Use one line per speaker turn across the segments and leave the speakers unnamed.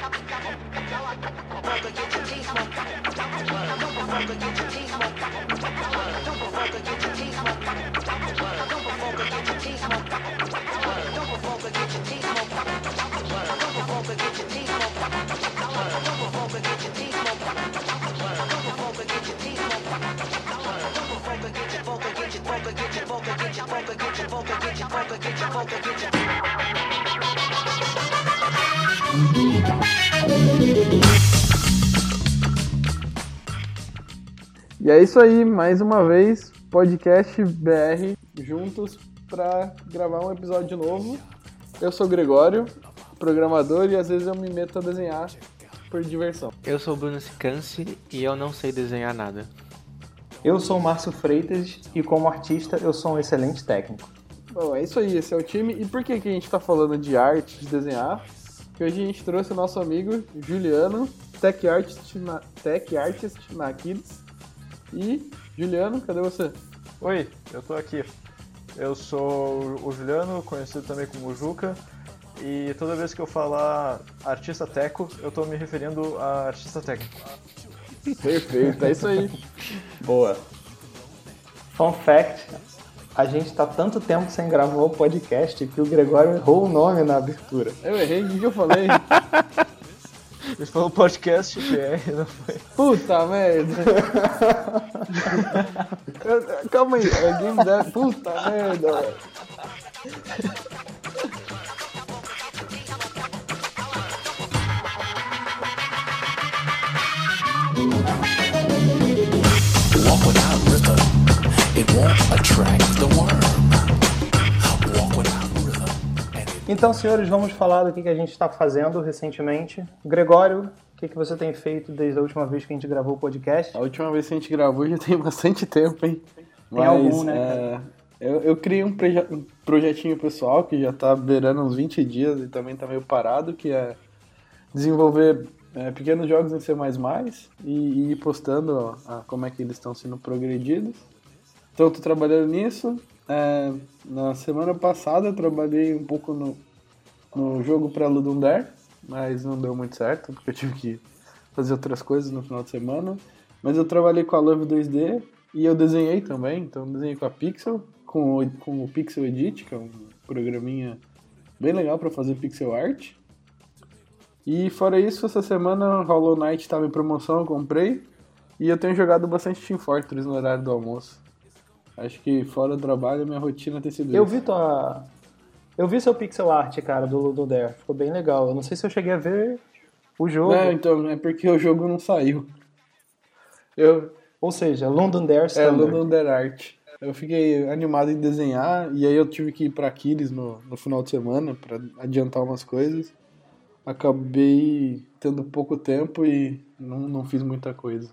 Brother, get your teeth smoked. Brother, get your teeth smoked. E é isso aí, mais uma vez, podcast BR juntos para gravar um episódio novo. Eu sou o Gregório, programador, e às vezes eu me meto a desenhar por diversão.
Eu sou o Bruno Sicance e eu não sei desenhar nada.
Eu sou o Márcio Freitas e como artista eu sou um excelente técnico.
Bom, é isso aí, esse é o time. E por que, que a gente está falando de arte, de desenhar? Que hoje a gente trouxe o nosso amigo Juliano, Tech Artist na, Tech Artist na Kids. E, Juliano, cadê você?
Oi, eu tô aqui. Eu sou o Juliano, conhecido também como Juca, e toda vez que eu falar artista teco, eu tô me referindo a artista técnico.
Perfeito, é isso aí.
Boa. Fun fact, a gente tá tanto tempo sem gravar o podcast que o Gregório errou o nome na abertura.
Eu errei, o que eu falei?
Ele falou podcast BR, não foi?
Puta merda. Calma aí, é Game Dev. Puta merda, velho.
Walk without rhythm, it won't attract the worm.
Então, senhores, vamos falar do que que a gente está fazendo recentemente. Gregório, o que, que você tem feito desde a última vez que a gente gravou o podcast?
A última vez que a gente gravou já tem bastante tempo, hein?
Tem algum, né,
é, eu, eu criei um, proje- um projetinho pessoal que já tá beirando uns 20 dias e também tá meio parado, que é desenvolver é, pequenos jogos em C++ e, e ir postando ó, como é que eles estão sendo progredidos. Então eu tô trabalhando nisso. É, na semana passada eu trabalhei um pouco no, no jogo para Ludum Dare, mas não deu muito certo, porque eu tive que fazer outras coisas no final de semana. Mas eu trabalhei com a Love 2D e eu desenhei também, então eu desenhei com a Pixel, com o, com o Pixel Edit, que é um programinha bem legal para fazer pixel art. E fora isso, essa semana Hollow Knight estava em promoção, eu comprei. E eu tenho jogado bastante Team Fortress no horário do almoço. Acho que fora do trabalho, minha rotina tem sido
Eu
isso.
vi tua. Eu vi seu pixel art, cara, do Ludum Dare. Ficou bem legal. Eu não sei se eu cheguei a ver o jogo.
Não, então, é porque o jogo não saiu. Eu,
Ou seja, London Dare
É,
Standard.
London Dare Art. Eu fiquei animado em desenhar e aí eu tive que ir pra Aquiles no, no final de semana pra adiantar umas coisas. Acabei tendo pouco tempo e não, não fiz muita coisa.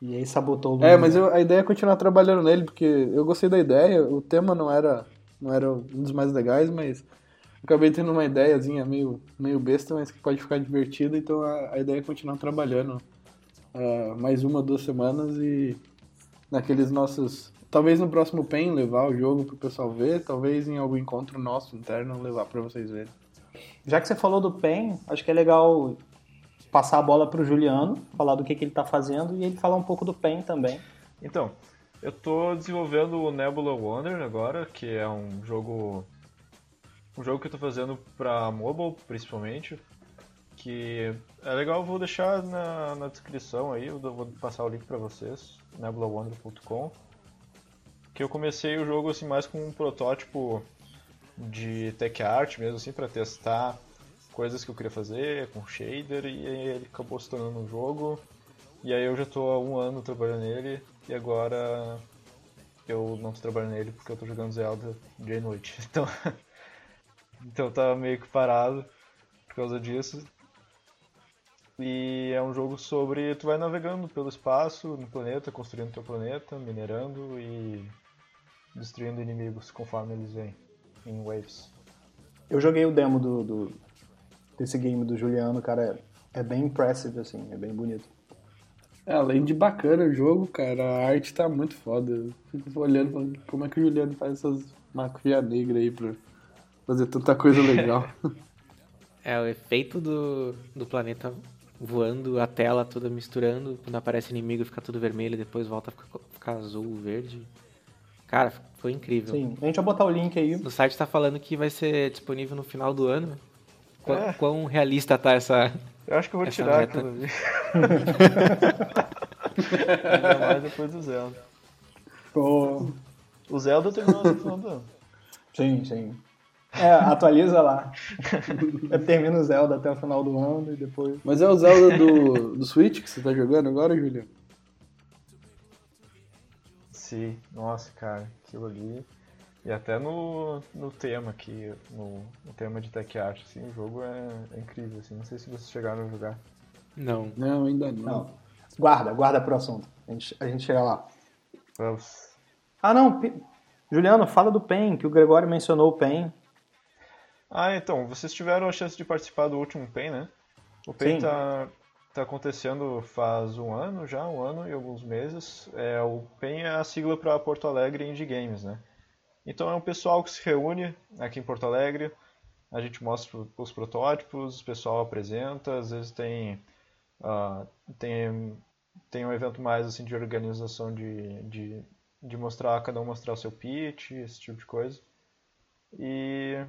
E aí sabotou o London
É, mas eu- a ideia é continuar trabalhando nele, porque eu gostei da ideia, o tema não era, não era um dos mais legais, mas acabei tendo uma ideiazinha meio, meio besta, mas que pode ficar divertida, então a, a ideia é continuar trabalhando ah, mais uma, duas semanas e naqueles nossos. Talvez no próximo PEN levar o jogo pro pessoal ver, talvez em algum encontro nosso interno levar pra vocês verem.
Já que você falou do PEN, acho que é legal passar a bola pro Juliano, falar do que, que ele tá fazendo e ele falar um pouco do PEN também.
Então, eu tô desenvolvendo o Nebula Wonder agora, que é um jogo. Um jogo que eu tô fazendo pra mobile, principalmente. Que é legal, vou deixar na, na descrição aí, eu vou passar o link pra vocês, nebulawonder.com. Que eu comecei o jogo assim mais com um protótipo de tech art mesmo, assim, pra testar coisas que eu queria fazer com shader, e ele acabou se tornando um jogo. E aí eu já tô há um ano trabalhando nele e agora eu não tô trabalhando nele porque eu tô jogando Zelda dia e noite. Então, então tá meio que parado por causa disso. E é um jogo sobre tu vai navegando pelo espaço, no planeta, construindo teu planeta, minerando e destruindo inimigos conforme eles vêm em waves.
Eu joguei o demo do, do- desse game do Juliano, cara, é, é bem impressive, assim, é bem bonito.
É, além de bacana o jogo, cara, a arte tá muito foda. Eu fico olhando falando, como é que o Juliano faz essas maquias negras aí pra fazer tanta coisa legal.
É o efeito do, do planeta voando, a tela toda misturando. Quando aparece inimigo fica tudo vermelho, depois volta a ficar, ficar azul, verde. Cara, foi incrível.
Sim, a gente vai botar o link aí.
O site tá falando que vai ser disponível no final do ano. Qu-
É.
Quão realista tá essa.
Eu acho que eu vou tirar
meta.
aquilo ali. Ainda mais depois do Zelda.
Pô,
O Zelda terminou no final do ano.
sim, sim. É, atualiza lá. Eu termino o Zelda até o final do ano e depois.
Mas é o Zelda do, do Switch que você tá jogando agora, Juliano?
Sim, nossa, cara, aquilo ali. E até no, no tema aqui, no, no tema de tech art, assim, o jogo é, é incrível, assim. Não sei se vocês chegaram a jogar.
Não.
Não, ainda não.
Não. Guarda, guarda pro assunto. A gente, a gente chega lá.
Vamos.
Ah, não. Pi- Juliano, fala do PEN, que o Gregório mencionou o PEN.
Ah, então, vocês tiveram a chance de participar do último PEN, né? O PEN
Sim.
tá, tá acontecendo faz um ano já, um ano e alguns meses. É, o PEN é a sigla para Porto Alegre Indie Games, né? Então é um pessoal que se reúne aqui em Porto Alegre, a gente mostra os protótipos, o pessoal apresenta, às vezes tem, ah, tem, tem um evento mais assim de organização de, de, de mostrar, cada um mostrar o seu pitch, esse tipo de coisa. E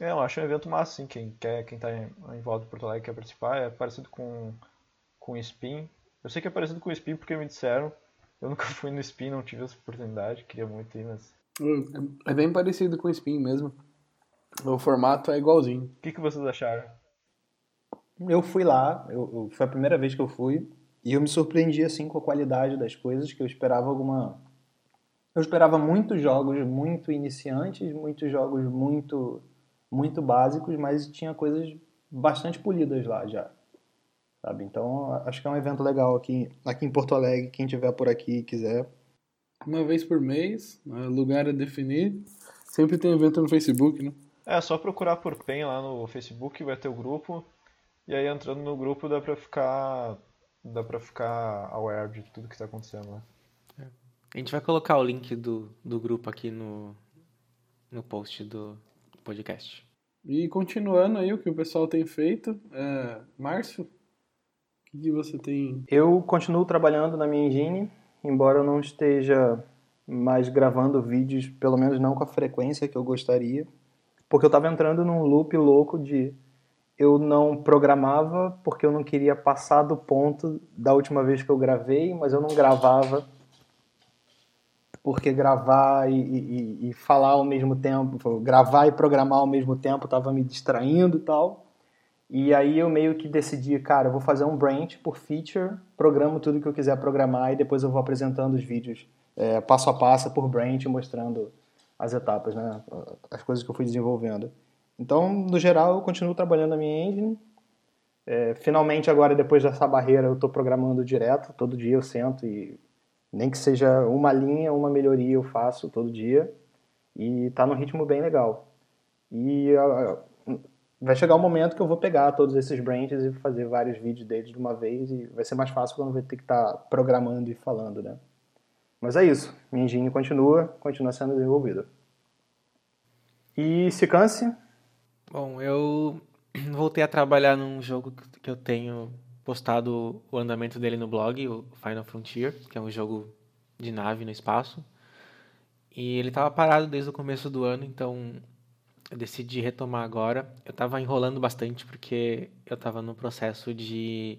é, eu acho um evento massa, assim, quem quer, quem tá em, em volta de Porto Alegre quer participar, é parecido com, com o Spin. Eu sei que é parecido com o Spin porque me disseram, eu nunca fui no Spin, não tive essa oportunidade, queria muito ir, mas...
É bem parecido com o Spin mesmo. O formato é igualzinho.
O que, que vocês acharam?
Eu fui lá, eu, eu- foi a primeira vez que eu fui, e eu me surpreendi assim com a qualidade das coisas, que eu esperava alguma. Eu esperava muitos jogos muito iniciantes, muitos jogos muito muito básicos, mas tinha coisas bastante polidas lá já. Sabe? Então, acho que é um evento legal aqui, aqui em Porto Alegre, quem tiver por aqui e quiser.
Uma vez por mês, né, lugar a definir. Sempre tem evento no Facebook, né?
É, só procurar por PEN lá no Facebook, vai ter o grupo, e aí entrando no grupo dá pra ficar... dá pra ficar aware de tudo que tá acontecendo lá.
A gente vai colocar o link do, do grupo aqui no, no post do podcast.
E continuando aí o que o pessoal tem feito, é... Márcio, o que, que você tem?
Eu continuo trabalhando na minha engine, embora eu não esteja mais gravando vídeos, pelo menos não com a frequência que eu gostaria, porque eu estava entrando num loop louco de eu não programava porque eu não queria passar do ponto da última vez que eu gravei, mas eu não gravava porque gravar e, e- e falar ao mesmo tempo, gravar e programar ao mesmo tempo estava me distraindo e tal. E aí eu meio que decidi, cara, eu vou fazer um branch por feature, programo tudo que eu quiser programar e depois eu vou apresentando os vídeos é, passo a passo por branch, mostrando as etapas, né? As coisas que eu fui desenvolvendo. Então, no geral, eu continuo trabalhando na minha engine. É, finalmente, agora, depois dessa barreira, eu estou programando direto. Todo dia eu sento e nem que seja uma linha, uma melhoria eu faço todo dia. E tá num ritmo bem legal. E ah, vai chegar um momento que eu vou pegar todos esses branches e fazer vários vídeos deles de uma vez e vai ser mais fácil quando eu vou ter que estar programando e falando, né? Mas é isso. Minha engine continua, continua sendo desenvolvida. E se canse,
Bom, eu voltei a trabalhar num jogo que eu tenho postado o andamento dele no blog, o Final Frontier, que é um jogo de nave no espaço. E ele estava parado desde o começo do ano, então eu decidi retomar agora. Eu estava enrolando bastante porque eu estava no processo de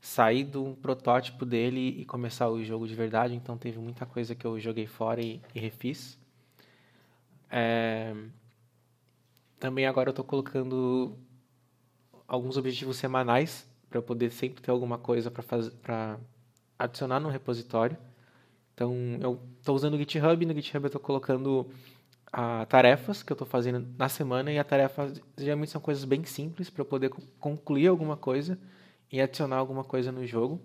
sair do protótipo dele e começar o jogo de verdade, então teve muita coisa que eu joguei fora e, e refiz. É, Também agora eu estou colocando alguns objetivos semanais para eu poder sempre ter alguma coisa para fazer, para adicionar no repositório. Então eu estou usando o GitHub, e no GitHub eu estou colocando ah, tarefas que eu estou fazendo na semana e a tarefa geralmente são coisas bem simples para eu poder co- concluir alguma coisa e adicionar alguma coisa no jogo.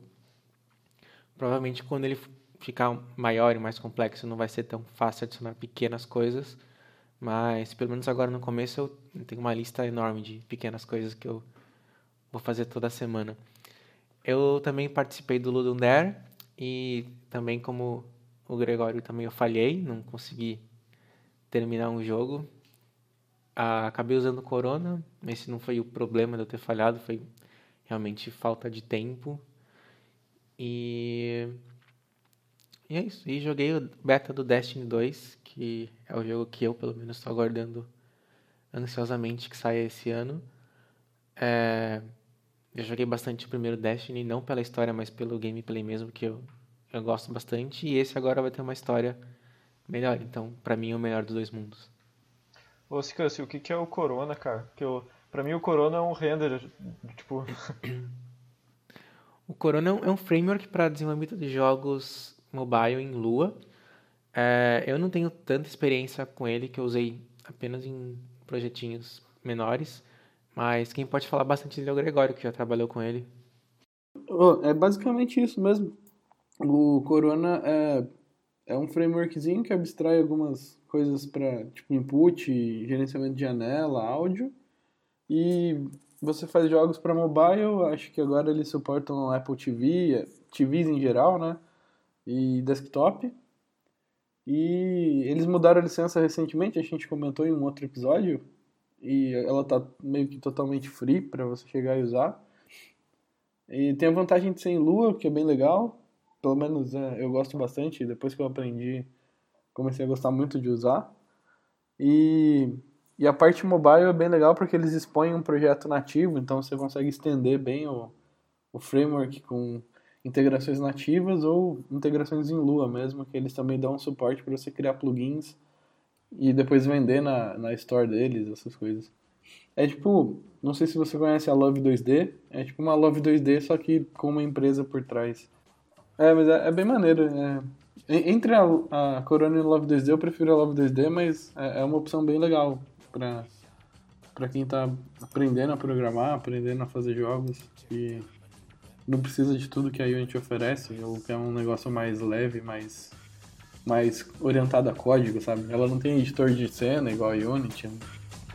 Provavelmente quando ele ficar maior e mais complexo não vai ser tão fácil adicionar pequenas coisas, mas pelo menos agora no começo eu tenho uma lista enorme de pequenas coisas que eu vou fazer toda semana. Eu também participei do Ludum Dare e também como o Gregório também eu falhei, não consegui terminar um jogo. ah, acabei usando Corona, esse não foi o problema de eu ter falhado, foi realmente falta de tempo. E, e é isso. E joguei o beta do Destiny 2, que é o jogo que eu, pelo menos, estou aguardando ansiosamente que saia esse ano. É, eu joguei bastante o primeiro Destiny, não pela história, mas pelo gameplay mesmo, que eu, eu gosto bastante. E esse agora vai ter uma história melhor. Então, pra mim, é o melhor dos dois mundos.
Ô, Sicance, o que que é o Corona, cara? Porque eu, pra mim o Corona é um render, tipo...
O Corona é um- é framework para desenvolvimento de jogos mobile em Lua. É, eu não tenho tanta experiência com ele, que eu usei apenas em projetinhos menores. Mas quem pode falar bastante dele é o Gregório, que já trabalhou com ele.
Ô, É basicamente isso mesmo. O Corona é, é um frameworkzinho que abstrai algumas coisas para tipo input, gerenciamento de janela, áudio. E você faz jogos para mobile, acho que agora eles suportam Apple TV, TVs em geral, né? E desktop. E eles mudaram a licença recentemente, a gente comentou em um outro episódio. E ela tá meio que totalmente free para você chegar e usar. E tem a vantagem de ser em lua, que é bem legal. Pelo menos é, eu gosto bastante. Depois que eu aprendi, comecei a gostar muito de usar. E, e a parte mobile é bem legal porque eles expõem um projeto nativo, então você consegue estender bem o, o framework com integrações nativas ou integrações em Lua mesmo, que eles também dão suporte para você criar plugins e depois vender na, na store deles, essas coisas. É tipo, não sei se você conhece a Love 2D, é tipo uma Love 2D, só que com uma empresa por trás. É, mas é, é bem maneiro. é. En- Entre a, a Corona e a Love 2D, eu prefiro a Love 2D, mas é, é uma opção bem legal pra, pra quem tá aprendendo a programar, aprendendo a fazer jogos e não precisa de tudo que a Unity oferece, ou que é um negócio mais leve, mais, mais orientado a código, sabe? Ela não tem editor de cena igual a Unity,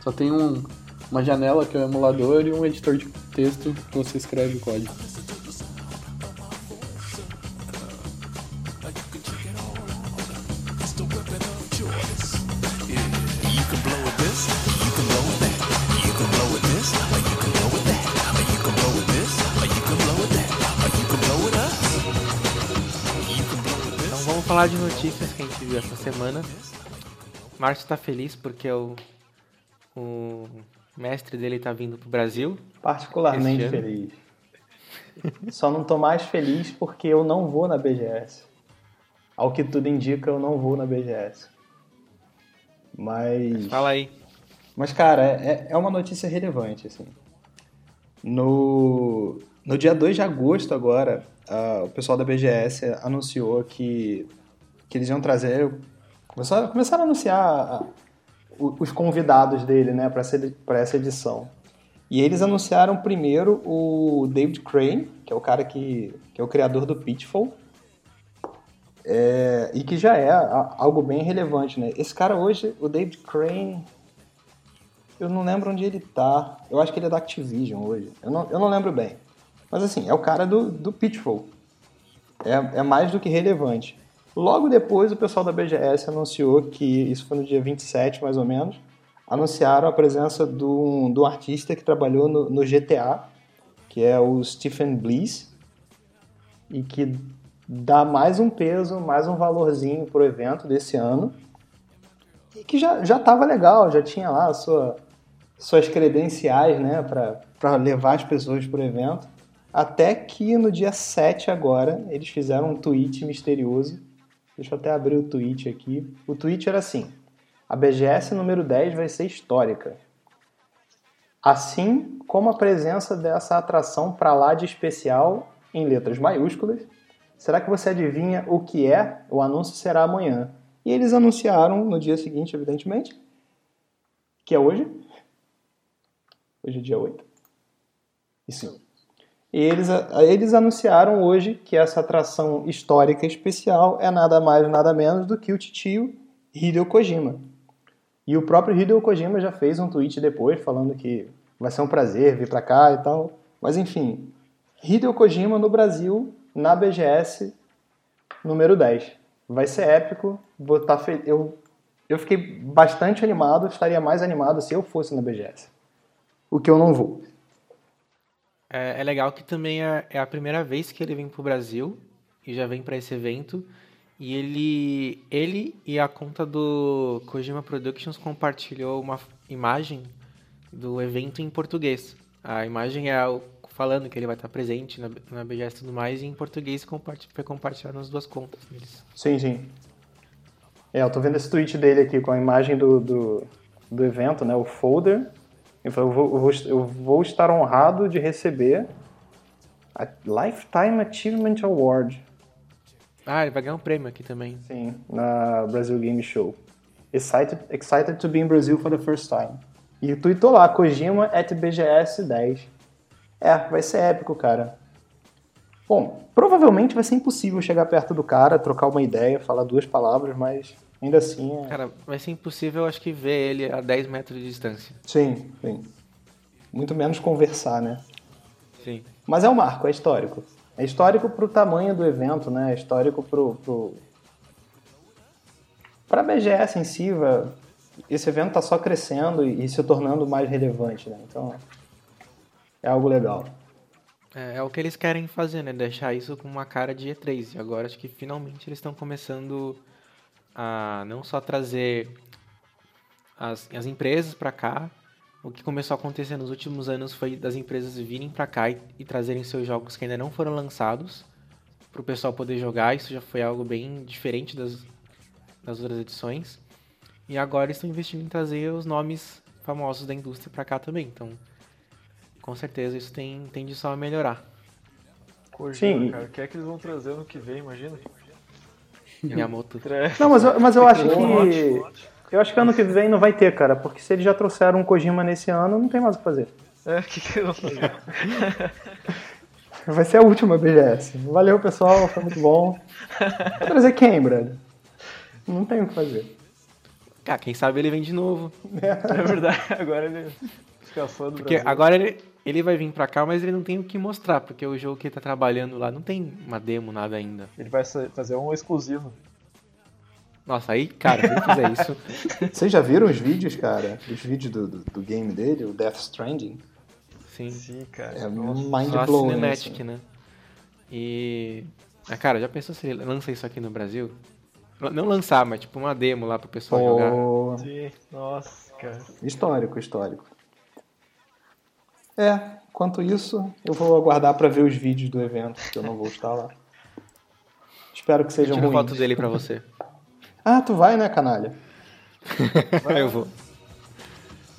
só tem um, uma janela que é o emulador e um editor de texto que você escreve o código.
Notícias que a gente viu essa semana. Márcio tá feliz porque o, o mestre dele tá vindo pro Brasil.
Particularmente feliz. Só não tô mais feliz porque eu não vou na BGS. Ao que tudo indica, eu não vou na BGS. Mas.
Fala aí.
Mas, cara, é, é uma notícia relevante, assim. No, no dia 2 de agosto, agora, ah, o pessoal da BGS anunciou que, que eles iam trazer... Começaram, começaram a anunciar os convidados dele, né, para essa, essa edição. E eles anunciaram primeiro o David Crane, que é o cara que, que é o criador do Pitfall, é, e que já é algo bem relevante, né? Esse cara hoje, o David Crane, eu não lembro onde ele tá. Eu acho que ele é da Activision hoje. Eu não, eu não lembro bem. Mas assim, é o cara do, do Pitfall. É, é mais do que relevante. Logo depois, o pessoal da BGS anunciou que, isso foi no dia 27 mais ou menos, anunciaram a presença de um, de um artista que trabalhou no, no GTA, que é o Stephen Bliss, e que dá mais um peso, mais um valorzinho pro evento desse ano. E que já, já tava legal, já tinha lá sua, suas credenciais, né, para levar as pessoas pro evento. Até que no dia 7 agora, eles fizeram um tweet misterioso. Deixa eu até abrir o tweet aqui. O tweet era assim: A BGS número 10 vai ser histórica. Assim como a presença dessa atração para lá de especial em letras maiúsculas. Será que você adivinha o que é? O anúncio será amanhã. E eles anunciaram no dia seguinte, evidentemente, que é hoje. Hoje é dia 8. Isso. E eles, eles anunciaram hoje que essa atração histórica especial é nada mais nada menos do que o titio Hideo Kojima. E o próprio Hideo Kojima já fez um tweet depois falando que vai ser um prazer vir pra cá e tal. Mas enfim, Hideo Kojima no Brasil, na BGS número 10. Vai ser épico. Vou tá fe... eu, Eu fiquei bastante animado, estaria mais animado se eu fosse na BGS. O que eu não vou.
É, é legal que também é, é a primeira vez que ele vem pro Brasil e já vem para esse evento. E ele, ele e a conta do Kojima Productions compartilhou uma imagem do evento em português. A imagem é o- falando que ele vai estar presente na, na BGS e tudo mais, e em português foi compartilhado nas duas contas deles.
Sim, sim. É, eu tô vendo esse tweet dele aqui com a imagem do, do, do evento, né? O folder. Ele falou, eu vou, eu vou, eu vou estar honrado de receber a Lifetime Achievement Award.
Ah, ele vai ganhar um prêmio aqui também.
Sim, na Brasil Game Show. Excited, excited to be in Brazil for the first time. E tweetou lá, Kojima at BGS 10. É, vai ser épico, cara. Bom, provavelmente vai ser impossível chegar perto do cara, trocar uma ideia, falar duas palavras, mas ainda assim é...
Cara, vai ser impossível, acho que, ver ele a 10 metros de distância.
Sim, sim. Muito menos conversar, né?
Sim.
Mas é um marco, é histórico. É histórico pro tamanho do evento, né? É histórico pro. pro... Pra BGS em si, esse evento tá só crescendo e, e se tornando mais relevante, né? Então. É algo legal.
É, é o que eles querem fazer, né? Deixar isso com uma cara de E3. E agora acho que finalmente eles estão começando a não só trazer as, as empresas para cá. O que começou a acontecer nos últimos anos foi das empresas virem para cá e, e trazerem seus jogos que ainda não foram lançados para o pessoal poder jogar. Isso já foi algo bem diferente das, das outras edições. E agora eles estão investindo em trazer os nomes famosos da indústria para cá também. Então, com certeza isso tem, tende só a melhorar.
Kojima,
Sim.
cara, o que é que eles vão trazer no que vem, imagina?
Miyamoto.
Não, mas eu, mas eu acho que. Eu acho que ano que vem não vai ter, cara, porque se eles já trouxeram um Kojima nesse ano, não tem mais o que fazer.
É, o que, que eles vão fazer?
Vai ser a última BGS. Valeu, pessoal, foi muito bom. Vai trazer quem, brother? Não tem o que fazer.
Cara, quem sabe ele vem de novo.
É verdade, agora ele fica fã do
Porque
Brasil.
agora ele, ele vai vir pra cá, mas ele não tem o que mostrar, porque o jogo que ele tá trabalhando lá não tem uma demo, nada ainda.
Ele vai fazer um exclusivo.
Nossa, aí, cara, se fizer isso.
Vocês já viram os vídeos, cara? Os vídeos do, do, do game dele, o Death Stranding?
Sim.
Sim, cara.
É mind
Só a
blowing.
Cinematic,
assim.
né? E. Ah, cara, já pensou se ele lança isso aqui no Brasil? Não lançar, mas tipo uma demo lá pro pessoal jogar.
Pô,
Sim, nossa, cara.
histórico, histórico. É, enquanto isso, eu vou aguardar pra ver os vídeos do evento, que eu não vou estar lá. Espero que sejam
Tira
ruins.
foto dele pra você.
Ah, tu vai, né, canalha?
eu vou.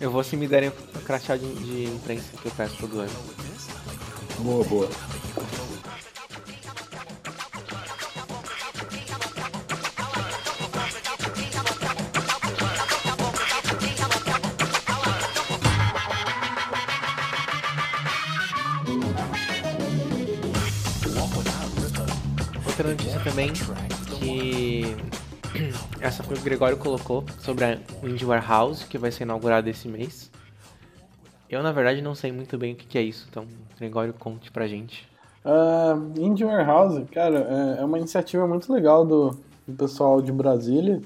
Eu vou se me derem o crachá de, de imprensa que eu peço todo ano.
Boa, boa.
Outra notícia também que essa foi o Gregório colocou sobre a Indie Warehouse, que vai ser inaugurada esse mês. Eu, na verdade, não sei muito bem o que é isso, então Gregório conte pra gente.
Ah, Indie Warehouse, cara, é, é uma iniciativa muito legal do, do pessoal de Brasília,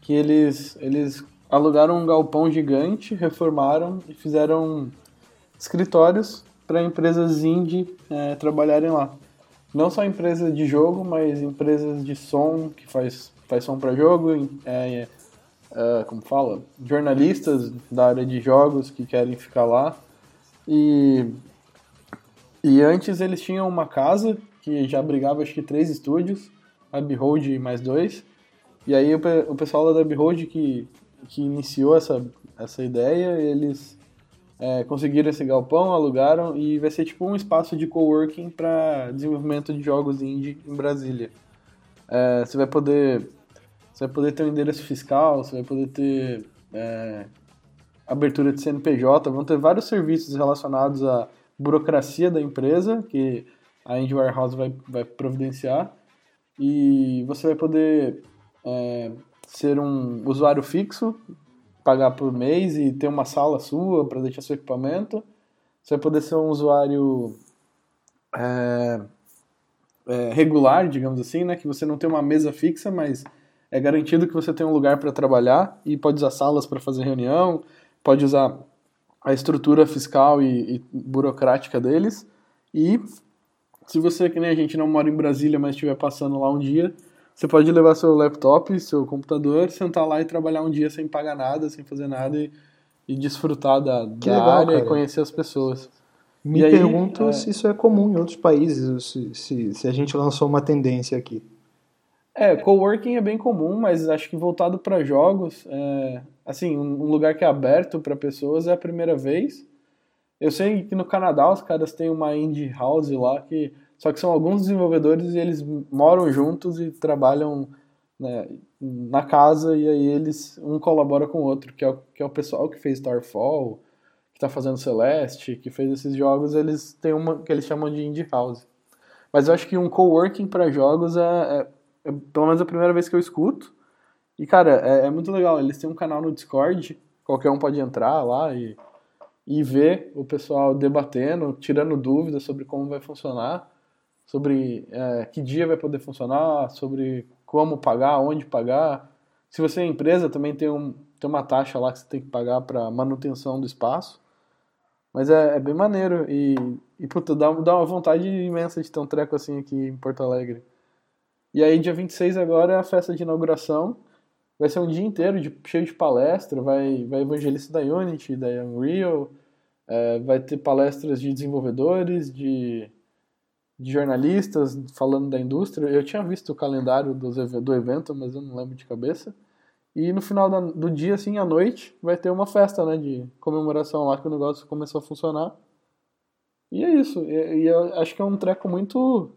que eles, eles alugaram um galpão gigante, reformaram e fizeram escritórios para empresas indie é, trabalharem lá. Não só empresas de jogo, mas empresas de som, que faz, faz som para jogo, é, é, como fala, jornalistas da área de jogos que querem ficar lá. E e antes eles tinham uma casa que já abrigava acho que três estúdios, a Behold e mais dois. E aí o, o pessoal da Behold que, que iniciou essa, essa ideia, eles é, conseguiram esse galpão, alugaram e vai ser tipo um espaço de coworking para desenvolvimento de jogos indie em Brasília. É, você vai poder você vai poder ter um endereço fiscal, você vai poder ter é, abertura de CNPJ, vão ter vários serviços relacionados à burocracia da empresa, que a Indie Warehouse vai, vai providenciar, e você vai poder é, ser um usuário fixo, pagar por mês e ter uma sala sua para deixar seu equipamento. Você vai poder ser um usuário é, é, regular, digamos assim, né? Que você não tem uma mesa fixa, mas é garantido que você tem um lugar para trabalhar e pode usar salas para fazer reunião, pode usar a estrutura fiscal e, e burocrática deles. E se você, que nem a gente, não mora em Brasília, mas estiver passando lá um dia, você pode levar seu laptop, seu computador, sentar lá e trabalhar um dia sem pagar nada, sem fazer nada e, e desfrutar da, da
legal,
área
cara.
e conhecer as pessoas.
Me
E aí,
pergunto
é-
se isso é comum em outros países, se, se, se a gente lançou uma tendência aqui.
É, coworking é bem comum, mas acho que voltado para jogos, é, assim, um um lugar que é aberto para pessoas é a primeira vez. Eu sei que no Canadá os caras têm uma indie house lá que só que são alguns desenvolvedores e eles moram juntos e trabalham né, na casa e aí eles um colabora com o outro, que é o, que é o pessoal que fez Starfall, que tá fazendo Celeste, que fez esses jogos, eles têm uma que eles chamam de indie house. Mas eu acho que um coworking para jogos é, é, é pelo menos a primeira vez que eu escuto. E cara, é, é muito legal. Eles têm um canal no Discord, qualquer um pode entrar lá e, e ver o pessoal debatendo, tirando dúvidas sobre como vai funcionar, sobre é, que dia vai poder funcionar, sobre como pagar, onde pagar. Se você é empresa, também tem, um, tem uma taxa lá que você tem que pagar para manutenção do espaço. Mas é, é bem maneiro e, e puta, dá, dá uma vontade imensa de ter um treco assim aqui em Porto Alegre. E aí, dia 26 agora é a festa de inauguração. Vai ser um dia inteiro de, cheio de palestra. Vai, vai evangelista da Unity, da Unreal. é, vai ter palestras de desenvolvedores, de, de jornalistas falando da indústria. Eu tinha visto o calendário dos, do evento, mas eu não lembro de cabeça. E no final da- do dia, assim, à noite, vai ter uma festa, né, de comemoração lá que o negócio começou a funcionar. E é isso. E, e eu acho que é um treco muito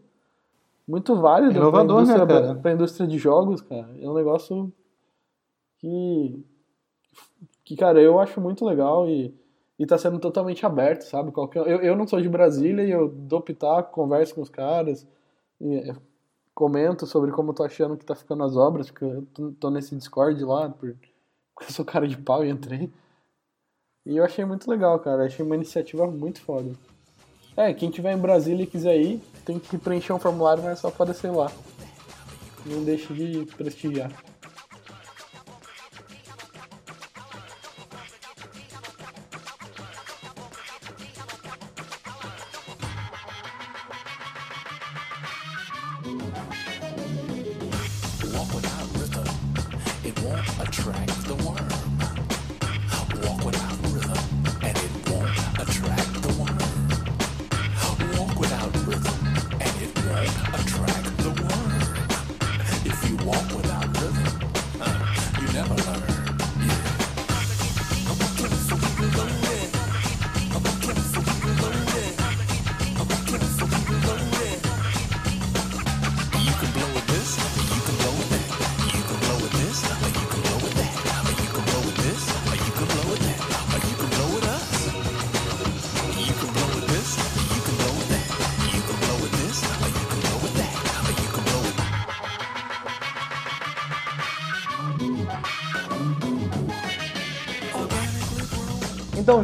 muito válido
Inovador,
pra
né,
indústria,
cara?
pra indústria de jogos, cara. É um negócio que, que cara, eu acho muito legal e, e tá sendo totalmente aberto, sabe? Qualquer, eu, eu não sou de Brasília e eu dou pitaco, converso com os caras, e, é, comento sobre como tô achando que tá ficando as obras, porque eu tô, nesse Discord lá, por- porque eu sou cara de pau e entrei. E eu achei muito legal, cara. Achei uma iniciativa muito foda. É, quem tiver em Brasília e quiser ir, tem que preencher um formulário, mas é só aparecer lá. Não deixe de prestigiar.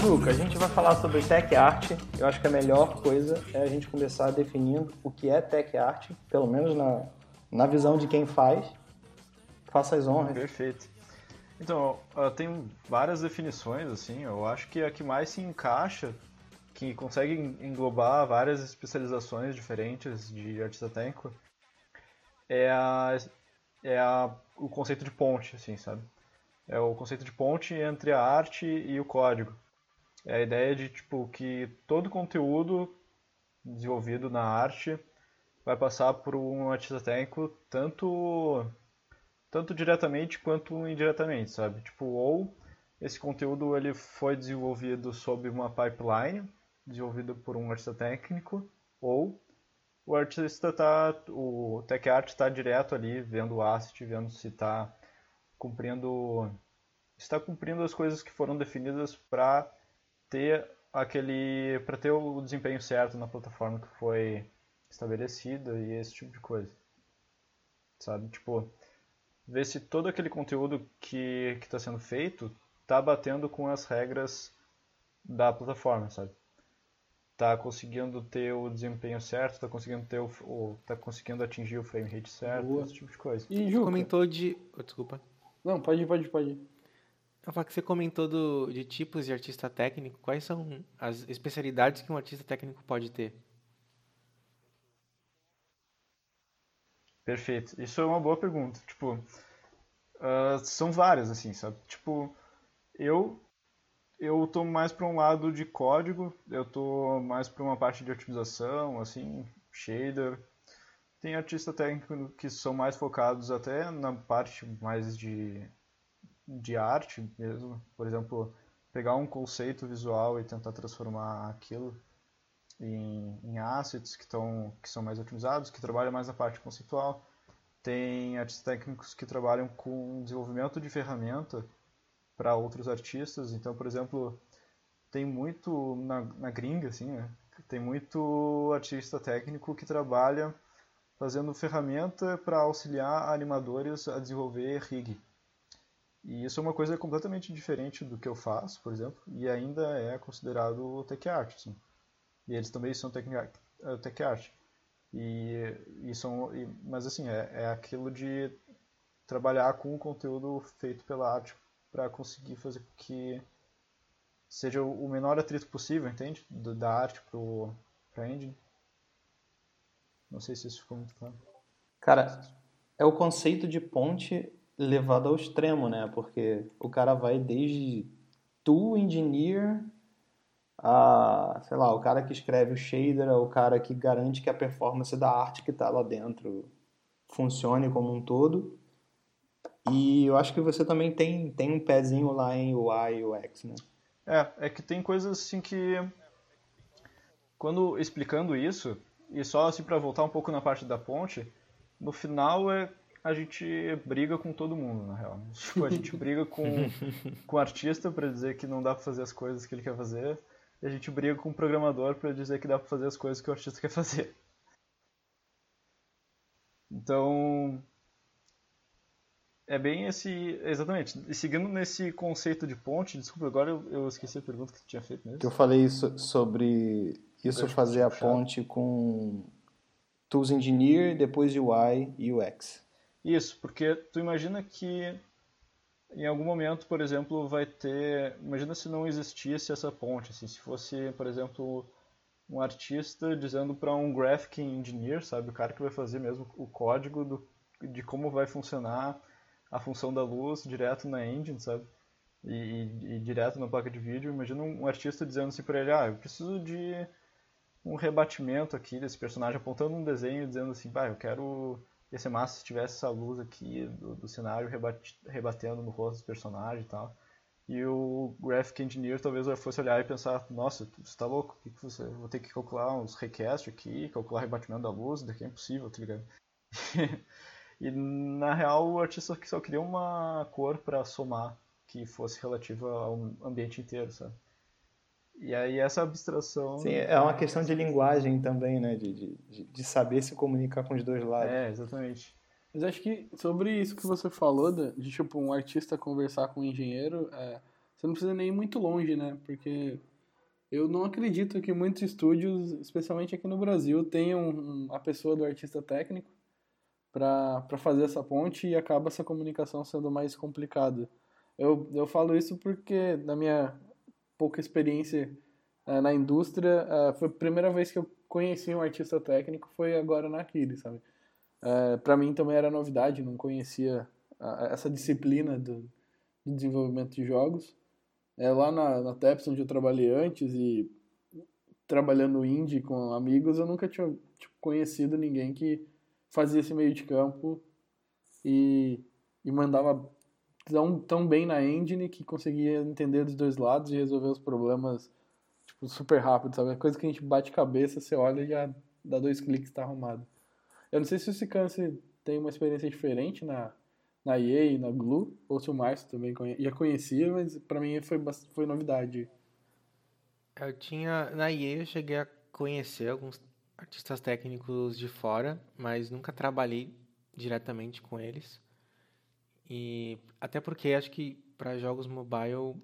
Juca, a gente vai falar sobre tech art. Eu acho que a melhor coisa é a gente começar definindo o que é tech art, pelo menos na, na visão de quem faz. Faça as honras.
Perfeito. Então, tem várias definições, assim, eu acho que a que mais se encaixa, que consegue en- englobar várias especializações diferentes de artista técnico, é, a, é a, o conceito de ponte, assim, sabe? É o conceito de ponte entre a arte e o código. É a ideia de, tipo, que todo conteúdo desenvolvido na arte vai passar por um artista técnico tanto tanto diretamente quanto indiretamente, sabe? Tipo, ou esse conteúdo ele foi desenvolvido sob uma pipeline, desenvolvido por um artista técnico, ou o artista tá, o tech art está direto ali vendo o asset, vendo se está cumprindo está cumprindo as coisas que foram definidas para ter aquele para ter o desempenho certo na plataforma que foi estabelecida e esse tipo de coisa. Sabe? Tipo, ver se todo aquele conteúdo que está sendo feito está batendo com as regras da plataforma, sabe? tá conseguindo ter o desempenho certo, tá conseguindo ter o, o tá conseguindo atingir o frame rate certo,
Boa.
esse tipo de coisa.
E Juca?
comentou de. oh, desculpa.
Não, pode ir, pode ir, pode
falo que você comentou do, de tipos de artista técnico. Quais são as especialidades que um artista técnico pode ter?
Perfeito. Isso é uma boa pergunta. Tipo, ah, são várias, assim, sabe? Tipo, eu eu tô mais para um lado de código, eu tô mais para uma parte de otimização, assim, shader. Tem artista técnico que são mais focados até na parte mais de, de arte mesmo. Por exemplo, pegar um conceito visual e tentar transformar aquilo em, em assets que, tão, que são mais otimizados, que trabalham mais na parte conceitual. Tem artistas técnicos que trabalham com desenvolvimento de ferramenta para outros artistas. Então, por exemplo, tem muito na, na gringa, assim, né? Tem muito artista técnico que trabalha fazendo ferramenta para auxiliar animadores a desenvolver rig. E isso é uma coisa completamente diferente do que eu faço, por exemplo, e ainda é considerado tech art, assim. E eles também são tech art. eh, art. E, e são, e- mas assim, é, é aquilo de trabalhar com o conteúdo feito pela arte para conseguir fazer com que seja o menor atrito possível, entende? Do- da arte pro, pra engine. Não sei se isso ficou muito claro.
Cara, é o conceito de ponte levado ao extremo, né? Porque o cara vai desde tool engineer a, sei lá, o cara que escreve o shader, o cara que garante que a performance da arte que está lá dentro funcione como um todo. E eu acho que você também tem, tem um pezinho lá em UI e UX, né?
É, é que tem coisas assim que quando explicando isso, e só assim para voltar um pouco na parte da ponte, no final é a gente briga com todo mundo, na real. Tipo, a gente briga com, com o artista para dizer que não dá para fazer as coisas que ele quer fazer, e a gente briga com o programador para dizer que dá para fazer as coisas que o artista quer fazer. Então, é bem esse. Exatamente. E seguindo nesse conceito de ponte, desculpa, agora eu, eu esqueci a pergunta que tu tinha feito mesmo.
Que eu falei isso, sobre isso fazer a
puxado.
ponte com Tools Engineer, depois UI e UX.
Isso, porque tu imagina que em algum momento, por exemplo, vai ter. Imagina se não existisse essa ponte, assim, se fosse, por exemplo, um artista dizendo para um graphic engineer, sabe, o cara que vai fazer mesmo o código do, de como vai funcionar a função da luz direto na engine, sabe? E, e- e direto na placa de vídeo. Imagina um, artista dizendo assim para ele, ah, eu preciso de um rebatimento aqui desse personagem, apontando um desenho dizendo assim, bah, eu quero ia ser massa se tivesse essa luz aqui do, do cenário rebate- rebatendo no rosto do personagem e tal. E o Graphic Engineer talvez fosse olhar e pensar, nossa, você tá louco, que que você... vou ter que calcular uns request aqui, calcular rebatimento da luz, daqui é impossível, tá ligado? e na real o artista só queria uma cor pra somar que fosse relativa ao ambiente inteiro, sabe? E aí essa abstração...
Sim, é uma questão de linguagem também, né? De, de, de- saber se comunicar com os dois lados.
É, exatamente.
Mas acho que sobre isso que você falou, de, de, tipo, um artista conversar com um engenheiro, é, você não precisa nem ir muito longe, né? Porque eu não acredito que muitos estúdios, especialmente aqui no Brasil, tenham a pessoa do artista técnico para fazer essa ponte e acaba essa comunicação sendo mais complicada. Eu, eu falo isso porque, na minha pouca experiência eh, na indústria, eh, foi a primeira vez que eu conheci um artista técnico foi agora na Aquiles, sabe? É, para mim também era novidade, não conhecia essa disciplina do, do desenvolvimento de jogos. É, lá na, na Teps, onde eu trabalhei antes e trabalhando indie com amigos, eu nunca tinha tipo, conhecido ninguém que fazia esse meio de campo e, e mandava tão, tão bem na engine que conseguia entender dos dois lados e resolver os problemas tipo, super rápido, sabe? É coisa que a gente bate cabeça, você olha e já dá dois cliques e tá arrumado. Eu não sei se o Sicance tem uma experiência diferente na, na EA e na Glue, ou se o Márcio também conhe... já conhecia, mas pra mim foi, foi novidade.
Eu tinha. Na EA eu cheguei a conhecer alguns artistas técnicos de fora, mas nunca trabalhei diretamente com eles. E até porque acho que para jogos mobile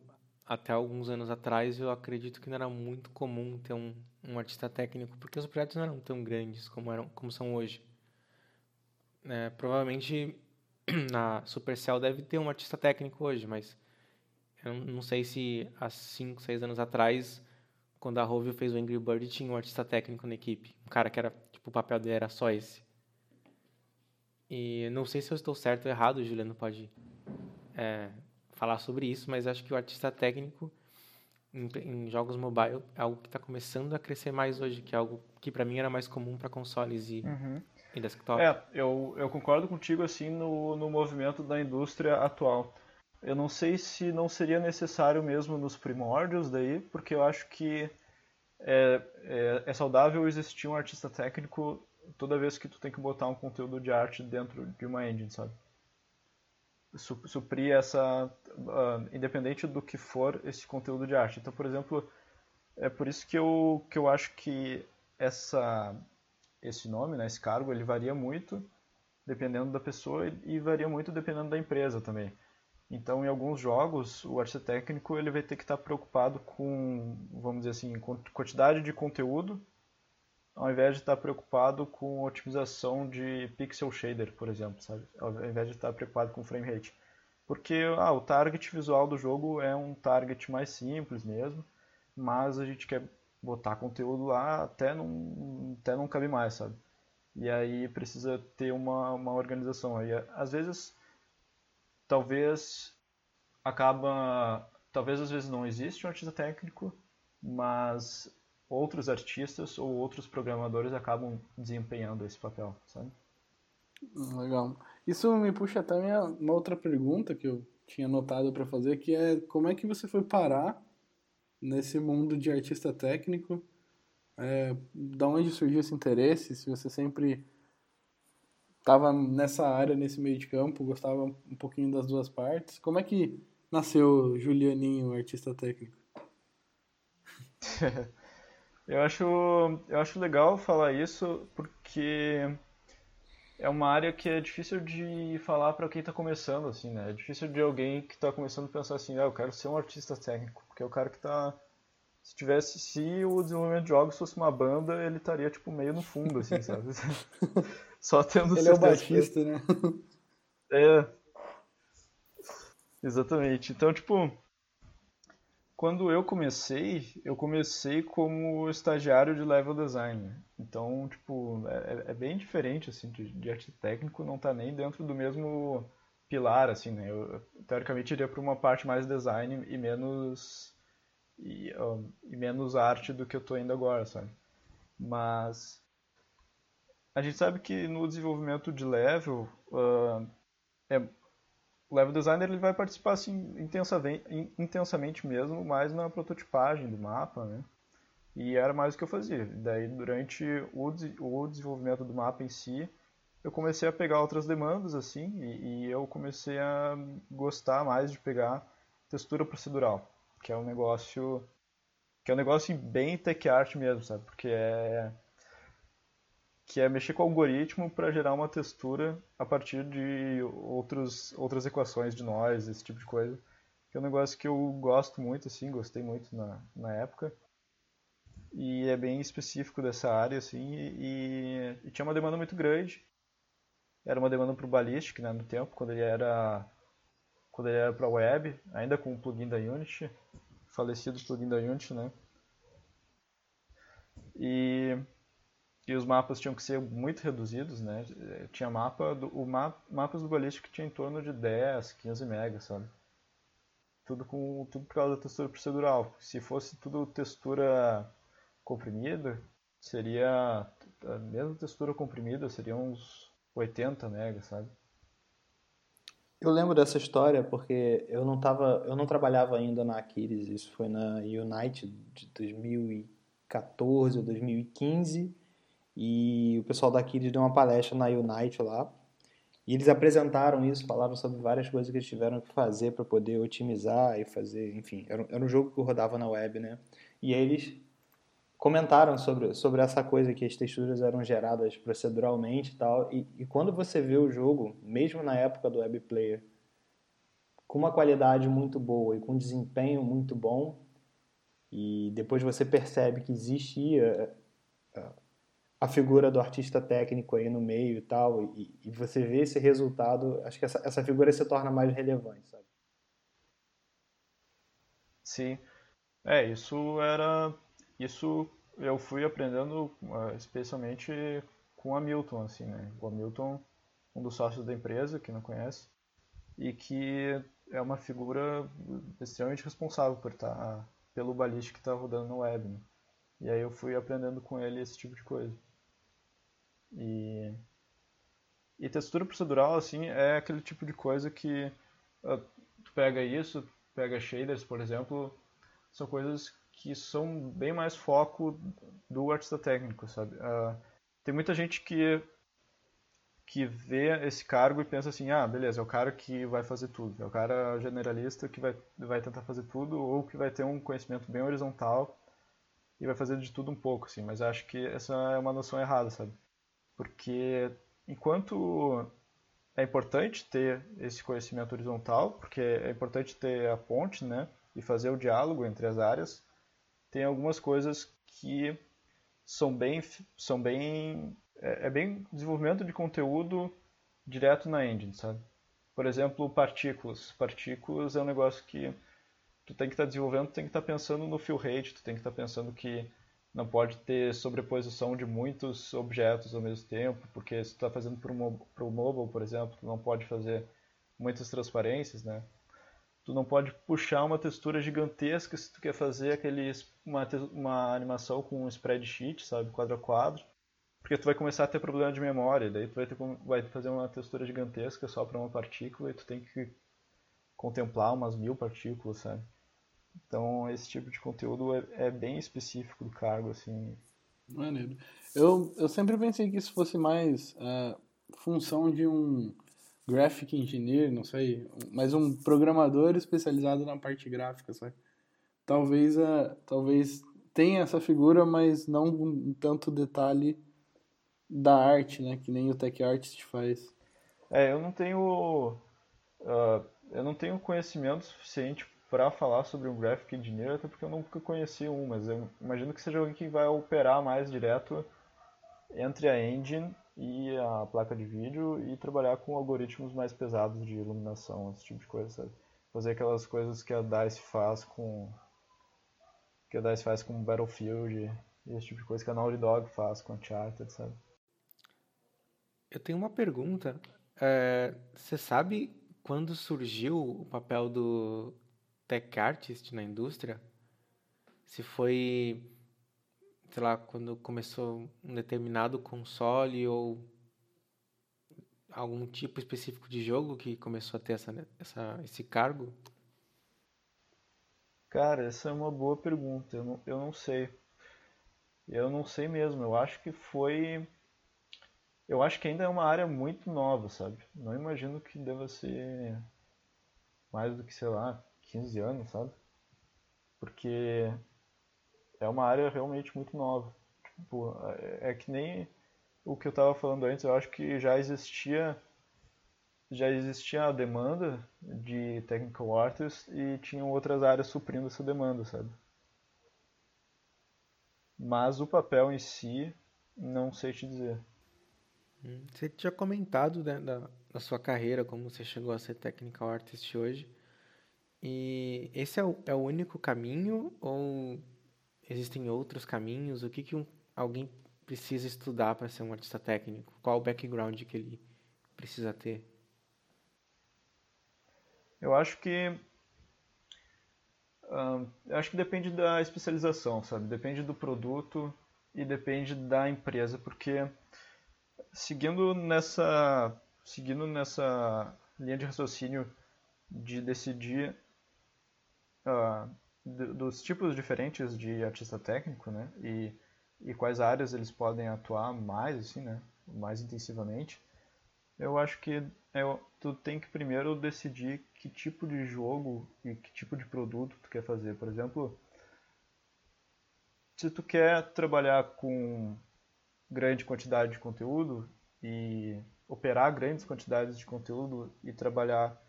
até alguns anos atrás, eu acredito que não era muito comum ter um, um artista técnico, porque os projetos não eram tão grandes como, eram, como são hoje. É, provavelmente na Supercell deve ter um artista técnico hoje, mas eu não, sei se há 5, 6 anos atrás, quando a Rovio fez o Angry Bird, tinha um artista técnico na equipe. Um cara que era, tipo, o papel dele era só esse. E não sei se eu estou certo ou errado, o Juliano pode é, falar sobre isso, mas acho que o artista técnico em, em jogos mobile é algo que está começando a crescer mais hoje, que é algo que para mim era mais comum para consoles e, e desktop.
É, eu, eu concordo contigo assim no, no movimento da indústria atual. Eu não sei se não seria necessário mesmo nos primórdios daí, porque eu acho que é, é, é saudável existir um artista técnico toda vez que tu tem que botar um conteúdo de arte dentro de uma engine, sabe? Su- Suprir essa, ah, independente do que for esse conteúdo de arte. Então, por exemplo, é por isso que eu, que eu acho que essa, esse nome, né, esse cargo, ele varia muito dependendo da pessoa e varia muito dependendo da empresa também. Então, em alguns jogos, o artista técnico ele vai ter que estar preocupado com, vamos dizer assim, quantidade de conteúdo, ao invés de estar preocupado com otimização de pixel shader, por exemplo, sabe? Ao invés de estar preocupado com frame rate. Porque ah, o target visual do jogo é um target mais simples mesmo, mas a gente quer botar conteúdo lá até não, até não cabe mais, sabe? E aí precisa ter uma, uma organização. Aí, às vezes talvez acaba talvez às vezes não existe um artista técnico mas outros artistas ou outros programadores acabam desempenhando esse papel sabe
Legal. Isso me puxa até minha, uma outra pergunta que eu tinha anotado para fazer, que é como é que você foi parar nesse mundo de artista técnico? É, da onde surgiu esse interesse? Se você sempre estava nessa área, nesse meio de campo, gostava um pouquinho das duas partes. Como é que nasceu Julianinho, artista técnico?
eu acho eu acho legal falar isso porque é uma área que é difícil de falar para quem está começando assim né é difícil de alguém que está começando pensar assim ah, eu quero ser um artista técnico porque é o cara que está se tivesse se o desenvolvimento de jogos fosse uma banda ele estaria tipo meio no fundo assim sabe só tendo
Ele é o
certeza que-
baixista, né?
É. Exatamente. Então, tipo, quando eu comecei, eu comecei como estagiário de level design. Então, tipo, é, é bem diferente, assim, de, de arte técnico, não tá nem dentro do mesmo pilar, assim, né? Eu, teoricamente, iria para uma parte mais design e menos e, um, e menos arte do que eu tô indo agora, sabe? Mas a gente sabe que no desenvolvimento de level, ah, é, o level designer ele vai participar assim intensamente, mesmo, mais na prototipagem do mapa, né? E era mais o que eu fazia. Daí durante o, o desenvolvimento do mapa em si, eu comecei a pegar outras demandas assim e, e eu comecei a gostar mais de pegar textura procedural, que é um negócio que é um negócio bem tech art mesmo, sabe? Porque é que é mexer com o algoritmo para gerar uma textura a partir de outros, outras equações de nós, esse tipo de coisa. Que é um negócio que eu gosto muito, assim, gostei muito na, na época. E é bem específico dessa área, assim, e, e tinha uma demanda muito grande. Era uma demanda para o Ballistic, né, no tempo, quando ele era quando ele era para web, ainda com o plugin da Unity, falecido plugin da Unity, né? E e os mapas tinham que ser muito reduzidos, né? Tinha mapa do, o ma, mapas do Ballistic tinha em torno de 10, 15 megas, sabe? Tudo com tudo por causa da textura procedural. Se fosse tudo textura comprimida, seria a mesma textura comprimida, seria uns 80 megas, sabe?
Eu lembro dessa história porque eu não tava, eu não trabalhava ainda na Aquiles, isso foi na Unite de 2014 ou 2015, e o pessoal da Aquiles deu uma palestra na Unite lá, e eles apresentaram isso, falaram sobre várias coisas que eles tiveram que fazer para poder otimizar e fazer, enfim, era, era um jogo que rodava na web, né? E aí eles comentaram sobre, sobre essa coisa que as texturas eram geradas proceduralmente e tal. E, e quando você vê o jogo, mesmo na época do web player, com uma qualidade muito boa e com desempenho muito bom, e depois você percebe que existia eh, a figura do artista técnico aí no meio e tal, e, e você vê esse resultado, acho que essa, essa figura se torna mais relevante, sabe?
Sim. É, isso era. Isso eu fui aprendendo uh, especialmente com o Hamilton, assim, né? O Hamilton, um dos sócios da empresa, que não conhece, e que é uma figura extremamente responsável por estar pelo balist que está rodando no web. Né? E aí eu fui aprendendo com ele esse tipo de coisa. E, e textura procedural, assim, é aquele tipo de coisa que uh, tu pega isso, pega shaders, por exemplo, são coisas que são bem mais foco do artista técnico, sabe? Uh, tem muita gente que que vê esse cargo e pensa assim, ah, beleza, é o cara que vai fazer tudo, é o cara generalista que vai, vai tentar fazer tudo ou que vai ter um conhecimento bem horizontal e vai fazer de tudo um pouco, assim, mas acho que essa é uma noção errada, sabe? Porque enquanto é importante ter esse conhecimento horizontal, porque é importante ter a ponte, né, e fazer o diálogo entre as áreas, tem algumas coisas que são bem, são bem, é, é bem desenvolvimento de conteúdo direto na engine, sabe? Por exemplo, partículas. Partículas é um negócio que tu tem que estar tá desenvolvendo, tu tem que estar tá pensando no fill rate, tu tem que estar tá pensando que não pode ter sobreposição de muitos objetos ao mesmo tempo, porque se tu está fazendo para o mobile, por exemplo, tu não pode fazer muitas transparências, né? Tu não pode puxar uma textura gigantesca se tu quer fazer aquele, uma, uma animação com um spreadsheet, sabe, quadro a quadro, porque tu vai começar a ter problema de memória, daí tu vai, ter, vai fazer uma textura gigantesca só para uma partícula e tu tem que contemplar umas mil partículas, sabe? Então, esse tipo de conteúdo é, é bem específico do cargo, assim.
Maneiro. Eu, eu sempre pensei que isso fosse mais uh, função de um graphic engineer, não sei, mas um programador especializado na parte gráfica, sabe? Talvez, uh, talvez tenha essa figura, mas não com tanto detalhe da arte, né? Que nem o tech artist faz.
É, eu não tenho... Uh, eu não tenho conhecimento suficiente para falar sobre um graphic engineer, até porque eu nunca conheci um, mas eu imagino que seja alguém que vai operar mais direto entre a engine e a placa de vídeo e trabalhar com algoritmos mais pesados de iluminação, esse tipo de coisa, sabe? Fazer aquelas coisas que a DICE faz com que a DICE faz com Battlefield e esse tipo de coisa que a Naughty Dog faz com Uncharted, sabe?
Eu tenho uma pergunta. É, você sabe quando surgiu o papel do tech artist na indústria, se foi, sei lá, quando começou um determinado console ou algum tipo específico de jogo que começou a ter essa, essa, esse cargo?
Cara, essa é uma boa pergunta. Eu não, eu não sei. Eu não sei mesmo. Eu acho que foi. Eu acho que ainda é uma área muito nova, sabe? Não imagino que deva ser mais do que, sei lá, 15 anos, sabe? Porque é uma área realmente muito nova. Tipo, é, é que nem o que eu estava falando antes, eu acho que já existia já existia a demanda de technical artists e tinham outras áreas suprindo essa demanda, sabe? Mas o papel em si, não sei te dizer.
Hum, você tinha comentado né, da, da sua carreira, como você chegou a ser technical artist hoje. E esse é o, é o único caminho ou existem outros caminhos? O que, que um, alguém precisa estudar para ser um artista técnico? Qual o background que ele precisa ter?
Eu acho que uh, eu acho que depende da especialização, sabe? Depende do produto e depende da empresa, porque seguindo nessa seguindo nessa linha de raciocínio de decidir uh, dos tipos diferentes de artista técnico, né? E, e quais áreas eles podem atuar mais, assim, né? Mais intensivamente. Eu acho que é, tu tem que primeiro decidir que tipo de jogo e que tipo de produto tu quer fazer. Por exemplo, se tu quer trabalhar com grande quantidade de conteúdo e operar grandes quantidades de conteúdo e trabalhar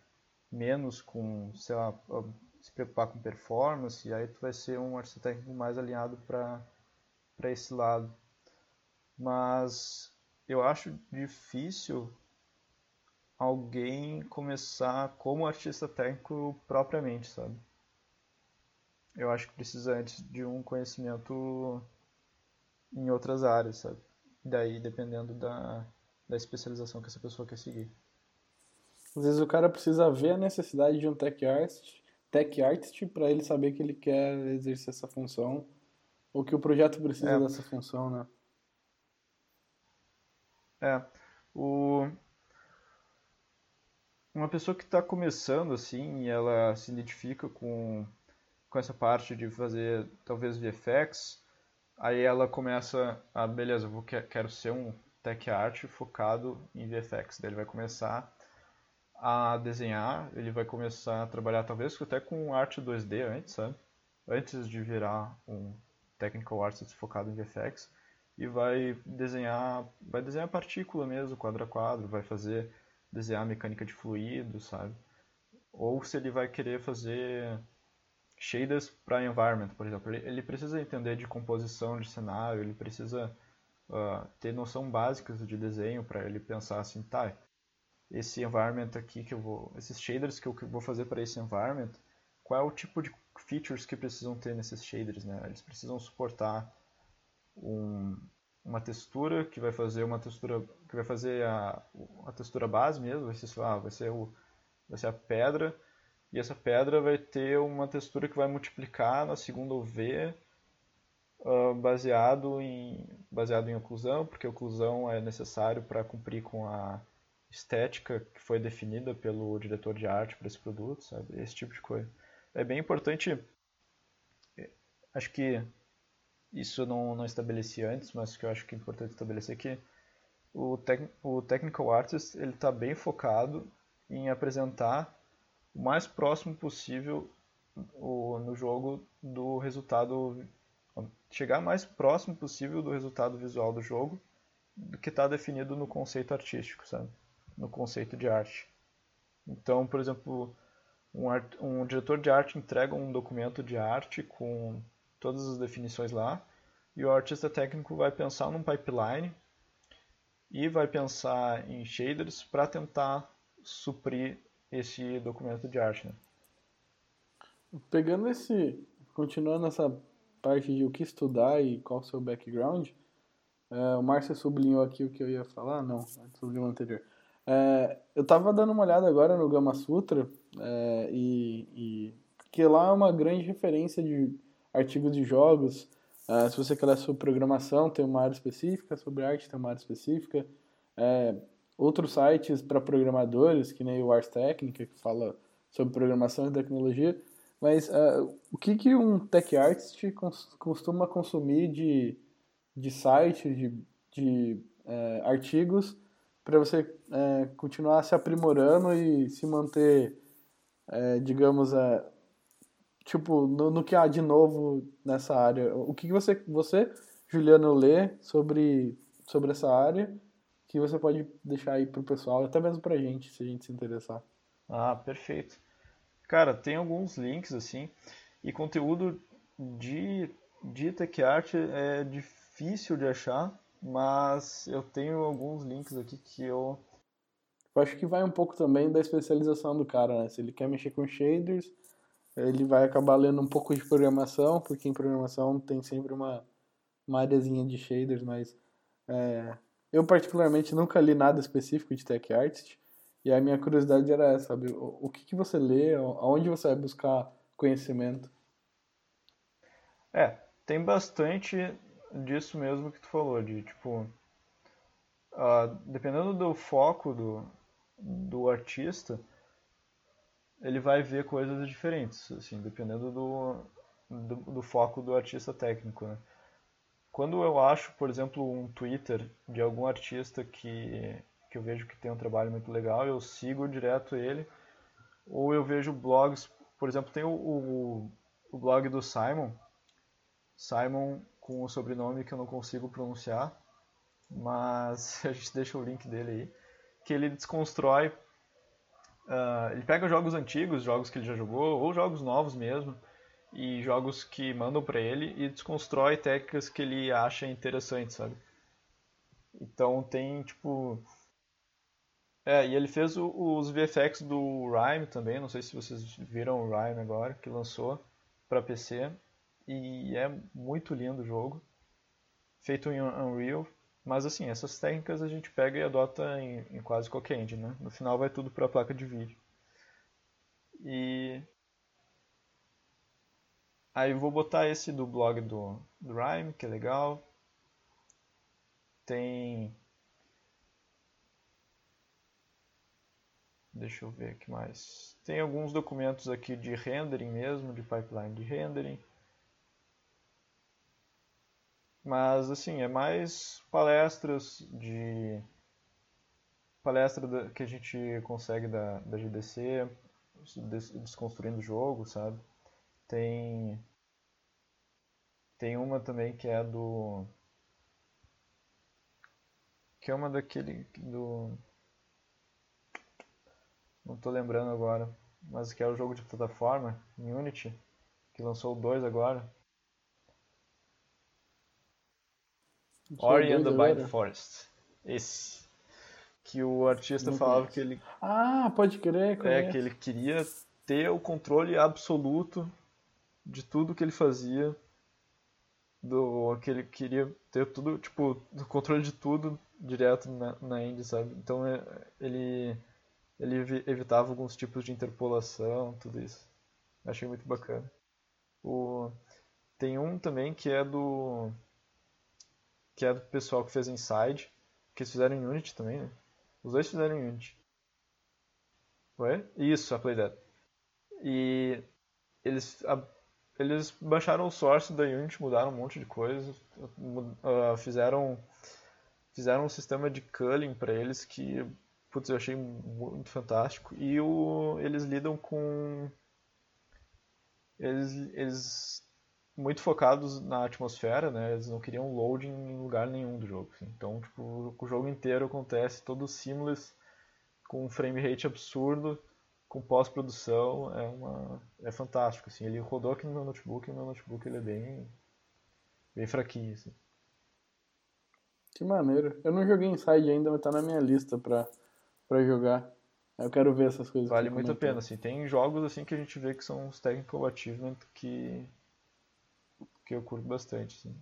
menos com, sei lá, se preocupar com performance, aí tu vai ser um artista técnico mais alinhado para esse lado. Mas eu acho difícil alguém começar como artista técnico propriamente, sabe? Eu acho que precisa antes de um conhecimento em outras áreas, sabe? Daí dependendo da, da especialização que essa pessoa quer seguir.
Às vezes o cara precisa ver a necessidade de um tech artist, tech artist para ele saber que ele quer exercer essa função ou que o projeto precisa
É.
dessa função, né?
É, o... uma pessoa que está começando assim e ela se identifica com, com essa parte de fazer talvez VFX, aí ela começa a, beleza, eu vou, que- quero ser um tech art focado em VFX. Daí ele vai começar a desenhar, ele vai começar a trabalhar talvez até com arte 2D antes, sabe? Antes de virar um technical artist focado em VFX e vai desenhar, vai desenhar partícula mesmo, quadro a quadro, vai fazer desenhar mecânica de fluido, sabe? Ou se ele vai querer fazer shaders para environment, por exemplo, ele, ele precisa entender de composição de cenário, ele precisa ah, ter noção básicas de desenho para ele pensar assim, tá, esse environment aqui que eu vou, esses shaders que eu vou fazer para esse environment, qual é o tipo de features que precisam ter nesses shaders, né? Eles precisam suportar um- uma textura que vai fazer uma textura que vai fazer a, a textura base mesmo, vai ser, lá, vai ser o vai ser a pedra e essa pedra vai ter uma textura que vai multiplicar na segunda UV ah, baseado em baseado em oclusão, porque oclusão é necessário para cumprir com a estética que foi definida pelo diretor de arte para esse produto, sabe? Esse tipo de coisa. É bem importante, eh, acho que isso não, não estabeleci antes, mas que eu acho que é importante estabelecer que o, tec, o technical artist ele está bem focado em apresentar o mais próximo possível o, no jogo do resultado chegar mais próximo possível do resultado visual do jogo do que está definido no conceito artístico, sabe? No conceito de arte. Então, por exemplo, um, art, um diretor de arte entrega um documento de arte com todas as definições lá e o artista técnico vai pensar num pipeline e vai pensar em shaders para tentar suprir esse documento de arte. Né?
Pegando esse, continuando essa parte de o que estudar e qual o seu background, é, o Márcio sublinhou aqui o que eu ia falar, não, sublinhou anterior. É, eu tava dando uma olhada agora no Gama Sutra é, e, e que lá é uma grande referência de artigos de jogos. É, se você quer sobre programação, tem uma área específica, sobre arte tem uma área específica. É, outros sites para programadores, que nem o Ars Technica, que fala sobre programação e tecnologia. Mas uh, o que, que um tech artist costuma consumir de, de sites, de, de uh, artigos, para você uh, continuar se aprimorando e se manter, digamos, tipo, no, no, que há de novo nessa área? O que, você, você, Juliano, lê sobre, sobre essa área que você pode deixar aí pro pessoal, até mesmo pra gente, se a gente se interessar?
Ah, perfeito. Cara, tem alguns links assim, e conteúdo de, de tech art é difícil de achar, mas eu tenho alguns links aqui que eu.
Eu acho que vai um pouco também da especialização do cara, né? Se ele quer mexer com shaders, ele vai acabar lendo um pouco de programação, porque em programação tem sempre uma, uma areazinha de shaders, mas é, eu particularmente nunca li nada específico de tech artist. E a minha curiosidade era essa, sabe? O, o que, que você lê, aonde você vai buscar conhecimento?
É, tem bastante disso mesmo que tu falou, de tipo, uh, dependendo do foco do, do artista, ele vai ver coisas diferentes, assim, dependendo do, do, do foco do artista técnico, né? Quando eu acho, por exemplo, um Twitter de algum artista que que eu vejo que tem um trabalho muito legal, eu sigo direto ele. Ou eu vejo blogs, por exemplo, tem o, o, o blog do Simon, Simon com o sobrenome que eu não consigo pronunciar, mas a gente deixa o link dele aí, que ele desconstrói ah, ele pega jogos antigos, jogos que ele já jogou, ou jogos novos mesmo, e jogos que mandam pra ele e desconstrói técnicas que ele acha interessantes, sabe? Então tem tipo. É, e ele fez o- os VFX do Rhyme também, não sei se vocês viram o Rhyme agora, que lançou pra PC. E é muito lindo o jogo, feito em Unreal. Mas assim, essas técnicas a gente pega e adota em, em quase qualquer engine, né? No final vai tudo pra placa de vídeo. E aí vou botar esse do blog do, do Rhyme, que é legal. Tem. Deixa eu ver o que mais. Tem alguns documentos aqui de rendering mesmo, de pipeline de rendering. Mas assim, é mais palestras de. Palestra que a gente consegue da, da GDC, des- desconstruindo o jogo, sabe? Tem. Tem uma também que é do. Que é uma daquele. do. Não tô lembrando agora. Mas que é o jogo de plataforma, em Unity, que lançou 2 agora. Ori and the Blind? Forest. Esse. Que o artista
Não
falava
conheço.
que ele,
Ah, pode crer,
é,
conheço.
que ele queria ter o controle absoluto de tudo que ele fazia. Do, que ele queria ter tudo, tipo, o controle de tudo direto na, na indie, sabe? Então é, ele, ele evi- evitava alguns tipos de interpolação, tudo isso. Achei muito bacana. O, tem um também que é do que é do pessoal que fez Inside, que eles fizeram em Unity também, né? Os dois fizeram em Unity. Foi? Isso, a Playdead. E eles, a- eles baixaram o source da Unity, mudaram um monte de coisa, ah, fizeram fizeram um sistema de culling para eles que putz, eu achei muito fantástico. E o, eles lidam com eles, eles muito focados na atmosfera, né? Eles não queriam loading em lugar nenhum do jogo. assim. Então, tipo, o jogo inteiro acontece todo seamless, com um frame rate absurdo, com pós-produção, é uma é fantástico assim. Ele rodou aqui no meu notebook, e o meu notebook ele é bem bem fraquinho assim.
Que maneiro. Eu não joguei Inside ainda, mas tá na minha lista pra, pra jogar. Eu quero ver essas coisas.
Vale muito a pena, assim. Tem jogos assim que a gente vê que são os technical achievement que que eu curto bastante, assim.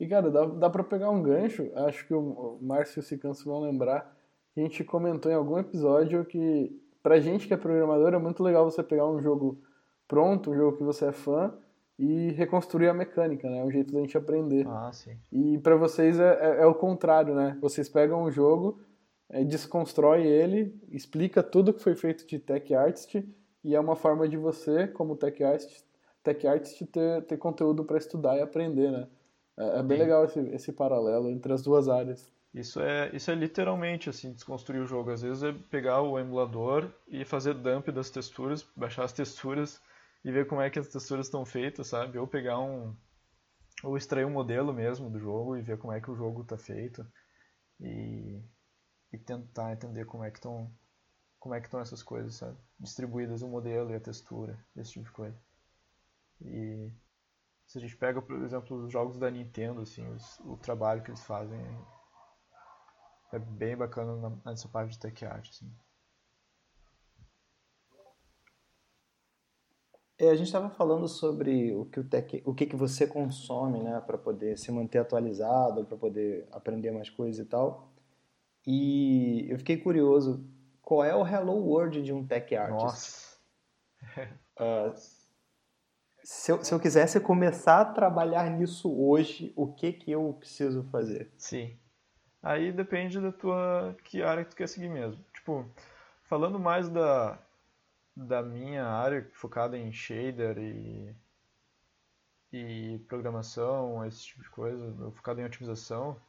E, cara, dá, dá pra pegar um gancho, acho que o, Márcio e o Cicanço vão lembrar, que a gente comentou em algum episódio que, pra gente que é programador, é muito legal você pegar um jogo pronto, um jogo que você é fã, e reconstruir a mecânica, né? É um jeito da gente aprender.
Ah, sim.
E pra vocês é, é- é o contrário, né? Vocês pegam um jogo, é, desconstrói ele, explica tudo que foi feito de tech artist, e é uma forma de você, como tech artist, tech artist ter, ter conteúdo pra estudar e aprender, né? É, é bem
Sim.
legal esse, esse paralelo entre as duas áreas.
Isso é, isso é literalmente assim, desconstruir o jogo. Às vezes é pegar o emulador e fazer dump das texturas, baixar as texturas e ver como é que as texturas estão feitas, sabe? Ou pegar um. Ou extrair um modelo mesmo do jogo e ver como é que o jogo está feito. E, e tentar entender como é que estão como é que estão essas coisas, sabe? Distribuídas o modelo e a textura, esse tipo de coisa. E se a gente pega, por exemplo, os jogos da Nintendo, assim, os- o trabalho que eles fazem é bem bacana na- nessa parte de tech art, assim.
É, a gente estava falando sobre o que, o, tech, o que, que você consome, né, para poder se manter atualizado, para poder aprender mais coisas e tal. E eu fiquei curioso, qual é o Hello World de um tech artist?
Nossa!
Ah, se, eu, se eu quisesse começar a trabalhar nisso hoje, o que que eu preciso fazer?
Sim. Aí depende da tua que área que tu quer seguir mesmo. Tipo, falando mais da da minha área focada em shader e e programação, esse tipo de coisa, focado em otimização,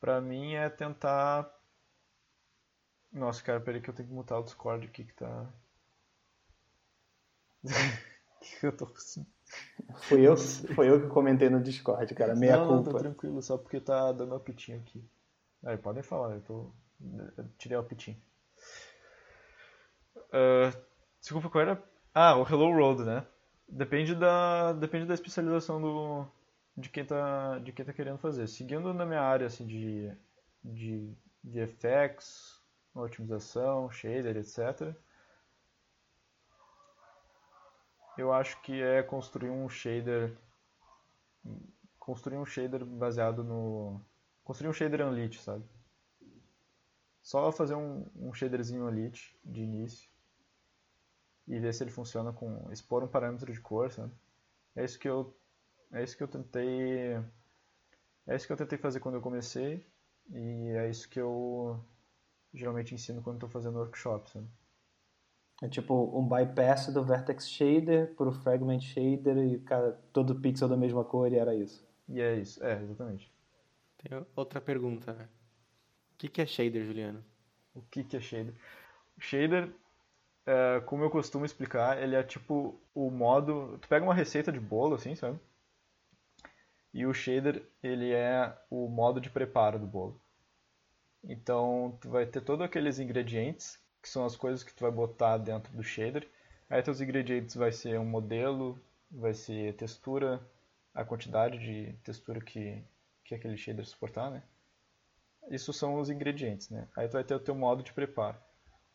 pra mim é tentar Nossa, cara, peraí que eu tenho que mutar o Discord aqui que tá eu tô
Foi eu, foi eu que comentei no Discord, cara, meia
não, não, tá
culpa.
tranquilo, só porque tá dando apitinho aqui. Aí, podem falar, eu tô. Eu tirei o apitinho. ah, desculpa, qual era? Ah, o Hello World, né? Depende da, depende da especialização do, de, quem tá, de quem tá querendo fazer. Seguindo na minha área assim, de, de VFX, otimização, shader, etc. Eu acho que é construir um shader construir um shader baseado no construir um shader Unlit, sabe? Só fazer um, um shaderzinho Unlit de início e ver se ele funciona com expor um parâmetro de cor, sabe? É isso que eu é isso que eu tentei é isso que eu tentei fazer quando eu comecei e é isso que eu geralmente ensino quando estou fazendo workshops, sabe?
É tipo um bypass do Vertex Shader pro Fragment Shader e cada, todo pixel da mesma cor e era isso.
E é isso, é, exatamente.
Tem outra pergunta. O que, que é shader, Juliano?
O que, que é shader? O shader, é, como eu costumo explicar, ele é tipo o modo. Tu pega uma receita de bolo, assim, sabe? E o shader, ele é o modo de preparo do bolo. Então, tu vai ter todos aqueles ingredientes, que são as coisas que tu vai botar dentro do shader. Aí, teus ingredientes vai ser um modelo, vai ser textura, a quantidade de textura que, que aquele shader suportar, né? Isso são os ingredientes, né? Aí tu vai ter o teu modo de preparo.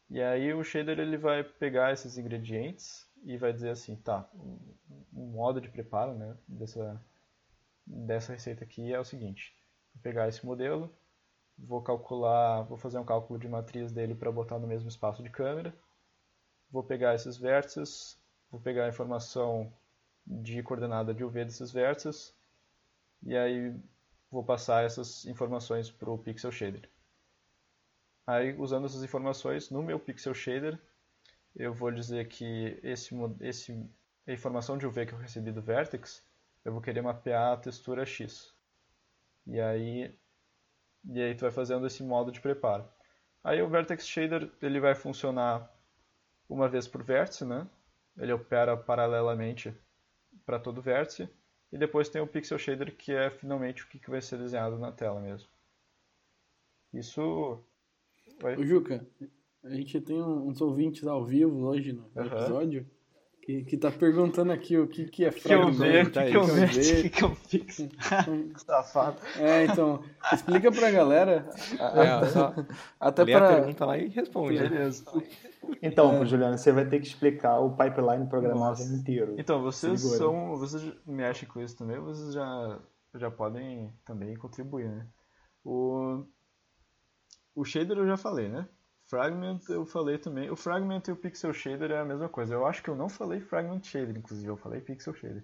E aí o shader ele vai pegar esses ingredientes e vai dizer assim, tá, o modo de preparo, né, dessa dessa receita aqui é o seguinte: pegar esse modelo, vou calcular, vou fazer um cálculo de matriz dele para botar no mesmo espaço de câmera, vou pegar esses vértices, vou pegar a informação de coordenada de UV desses vértices e aí vou passar essas informações para o Pixel Shader. Aí, usando essas informações no meu Pixel Shader, eu vou dizer que esse, esse, a informação de UV que eu recebi do Vertex, eu vou querer mapear a textura X. E aí, e aí tu vai fazendo esse modo de preparo. Aí o Vertex Shader ele vai funcionar uma vez por vértice, né? Ele opera paralelamente para todo vértice. E depois tem o Pixel Shader, que é finalmente o que vai ser desenhado na tela mesmo. Isso. Oi?
Ô, Juca, a gente tem uns ouvintes ao vivo hoje no
Aham.
episódio que, que tá perguntando aqui o que, que é
que eu ver,
fragmento.
o que, que eu ver, o
ver.
que, que eu fiz. Safado.
É, então, explica pra galera. a-
É,
Até
lê a pergunta lá e responde. né?
Beleza.
Então, Juliano, você vai ter que explicar o pipeline programável
Nossa.
inteiro.
Então, vocês
Segura.
são. Vocês mexem com isso também, vocês já, já podem também contribuir, né? O, o shader eu já falei, né? Fragment eu falei também. O Fragment e o Pixel Shader é a mesma coisa. Eu acho que eu não falei Fragment Shader, inclusive, eu falei Pixel Shader.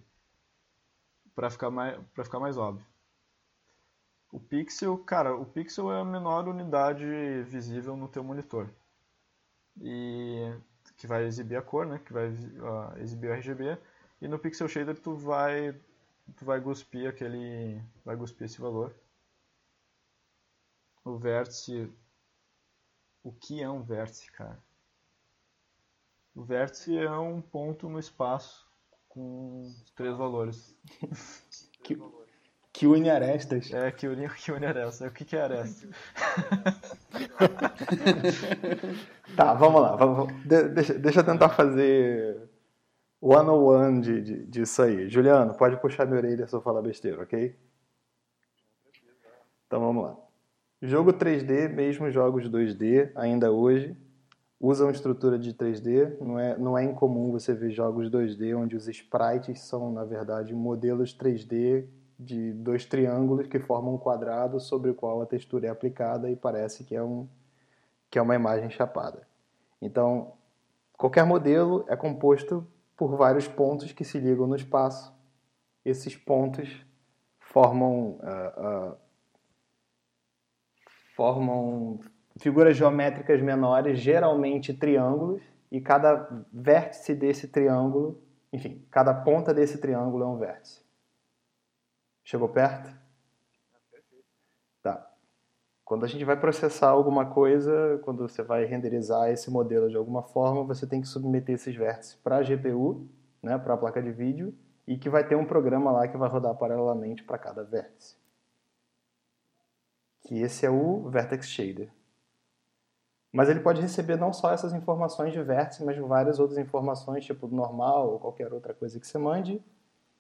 Pra ficar mais, pra ficar mais óbvio. O Pixel, cara, o Pixel é a menor unidade visível no teu monitor. E que vai exibir a cor, né? Que vai ah, exibir o RGB. E no Pixel Shader tu vai tu vai cuspir aquele vai cuspir esse valor. O vértice o que é um vértice, cara? O vértice é um ponto no espaço com três valores.
Que, que une arestas.
É que une, que une aresta. O que, que é aresta?
Tá, vamos lá. Vamos, de- deixa, deixa eu tentar fazer one on one de, de, disso aí. Juliano, pode puxar minha orelha se eu falar besteira, ok? Então vamos lá. Jogo 3D, mesmo jogos 2D, ainda hoje, usam estrutura de 3D. Não é, não é incomum você ver jogos 2D onde os sprites são, na verdade, modelos 3D de dois triângulos que formam um quadrado sobre o qual a textura é aplicada e parece que é um, que é uma imagem chapada. Então, qualquer modelo é composto por vários pontos que se ligam no espaço. Esses pontos formam, ah, ah, formam figuras geométricas menores, geralmente triângulos, e cada vértice desse triângulo, enfim, cada ponta desse triângulo é um vértice. Chegou perto? Tá. Quando a gente vai processar alguma coisa, quando você vai renderizar esse modelo de alguma forma, você tem que submeter esses vértices para a GPU, né, para a placa de vídeo, e que vai ter um programa lá que vai rodar paralelamente para cada vértice. Que esse é o Vertex Shader. Mas ele pode receber não só essas informações de vértice, mas várias outras informações, tipo normal ou qualquer outra coisa que você mande.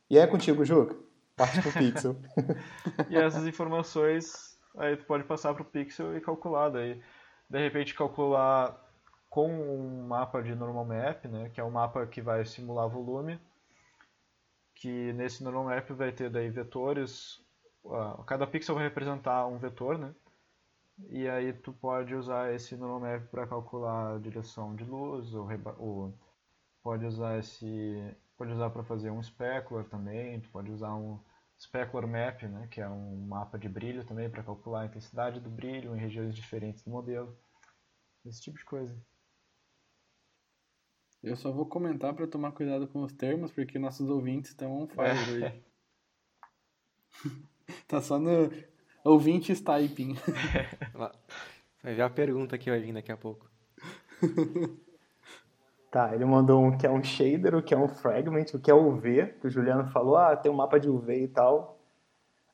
E é contigo, Juca. Parte pro Pixel.
E essas informações aí tu pode passar pro Pixel e calcular. Daí, de repente, calcular com um mapa de normal map, né, que é um mapa que vai simular volume, que nesse normal map vai ter daí vetores, ah, cada pixel vai representar um vetor, né? E aí tu pode usar esse normal map para calcular a direção de luz, ou, ou pode usar esse, pode usar para fazer um specular também, tu pode usar um specular map, né, que é um mapa de brilho também para calcular a intensidade do brilho em regiões diferentes do modelo. Esse tipo de coisa.
Eu só vou comentar pra tomar cuidado com os termos, porque nossos ouvintes estão on fire
É.
hoje. tá só no ouvintes typing.
Vai ver a pergunta que vai vir daqui a pouco.
Tá, ele mandou um que é um shader, o que é um fragment, o que é UV, que o Juliano falou, ah, tem um mapa de UV e tal.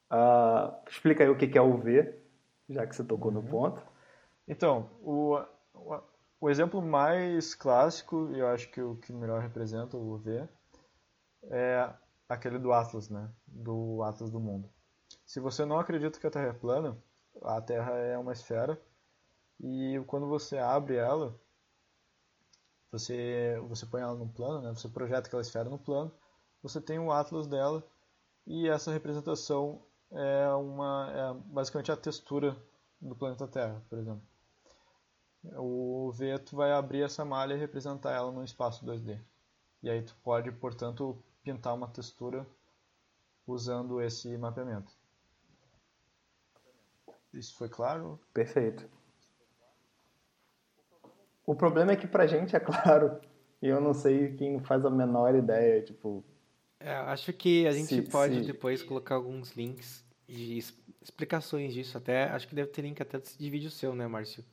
Ah, explica aí o que é UV, já que você tocou no ponto.
Então, o, o, o exemplo mais clássico, e eu acho que o que melhor representa o UV, é aquele do Atlas, né? Do Atlas do mundo. Se você não acredita que a Terra é plana, a Terra é uma esfera, e quando você abre ela, você, você põe ela no plano, né? Você projeta aquela esfera no plano, você tem o Atlas dela, e essa representação é uma é basicamente a textura do planeta Terra, por exemplo. O V tu vai abrir essa malha e representar ela num espaço 2D. E aí tu pode, portanto, pintar uma textura usando esse mapeamento. Isso foi claro?
Perfeito. O problema é que pra gente é claro, e eu não sei quem faz a menor ideia, tipo,
É, acho que a gente
Se-
pode
se-
depois colocar alguns links de es- explicações disso. Até acho que deve ter link até de vídeo seu, né, Márcio?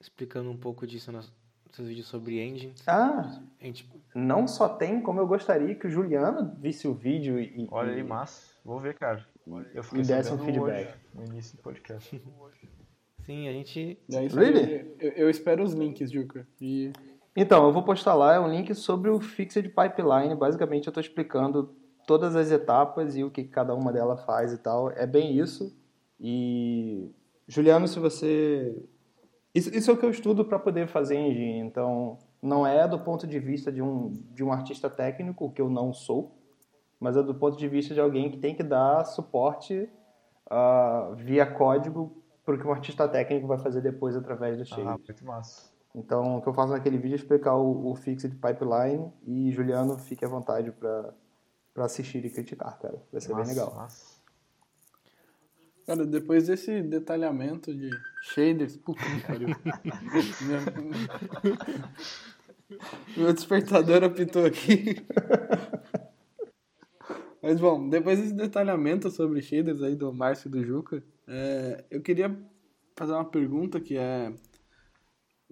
Explicando um pouco disso nos seus vídeos sobre engines.
ah,
A gente,
não só tem como eu gostaria que o Juliano visse o vídeo e,
Olha
e-
aí, mas vou ver, cara. Eu fiquei
E desse um feedback.
hoje, no início do podcast.
sim, a gente
É isso
Really?
Eu, eu espero os links, Juca. E
Então, eu vou postar lá é um link sobre o Fixed Pipeline. Basicamente, eu estou explicando todas as etapas e o que cada uma delas faz e tal. É bem isso. E, Juliano, se você... Isso, isso é o que eu estudo para poder fazer engine. Então, não é do ponto de vista de um, de um artista técnico, que eu não sou, mas é do ponto de vista de alguém que tem que dar suporte ah, via código para o que um artista técnico vai fazer depois através do Shade.
Ah, muito massa.
Então, o que eu faço naquele vídeo é explicar o, o Fixed Pipeline e Juliano, fique à vontade para assistir e criticar, cara. Vai ser
massa,
bem legal.
massa.
Cara, depois desse detalhamento de shaders, puta que pariu. Meu- Meu despertador apitou aqui. Mas bom, depois desse detalhamento sobre shaders aí do Márcio e do Juca, é, eu queria fazer uma pergunta que é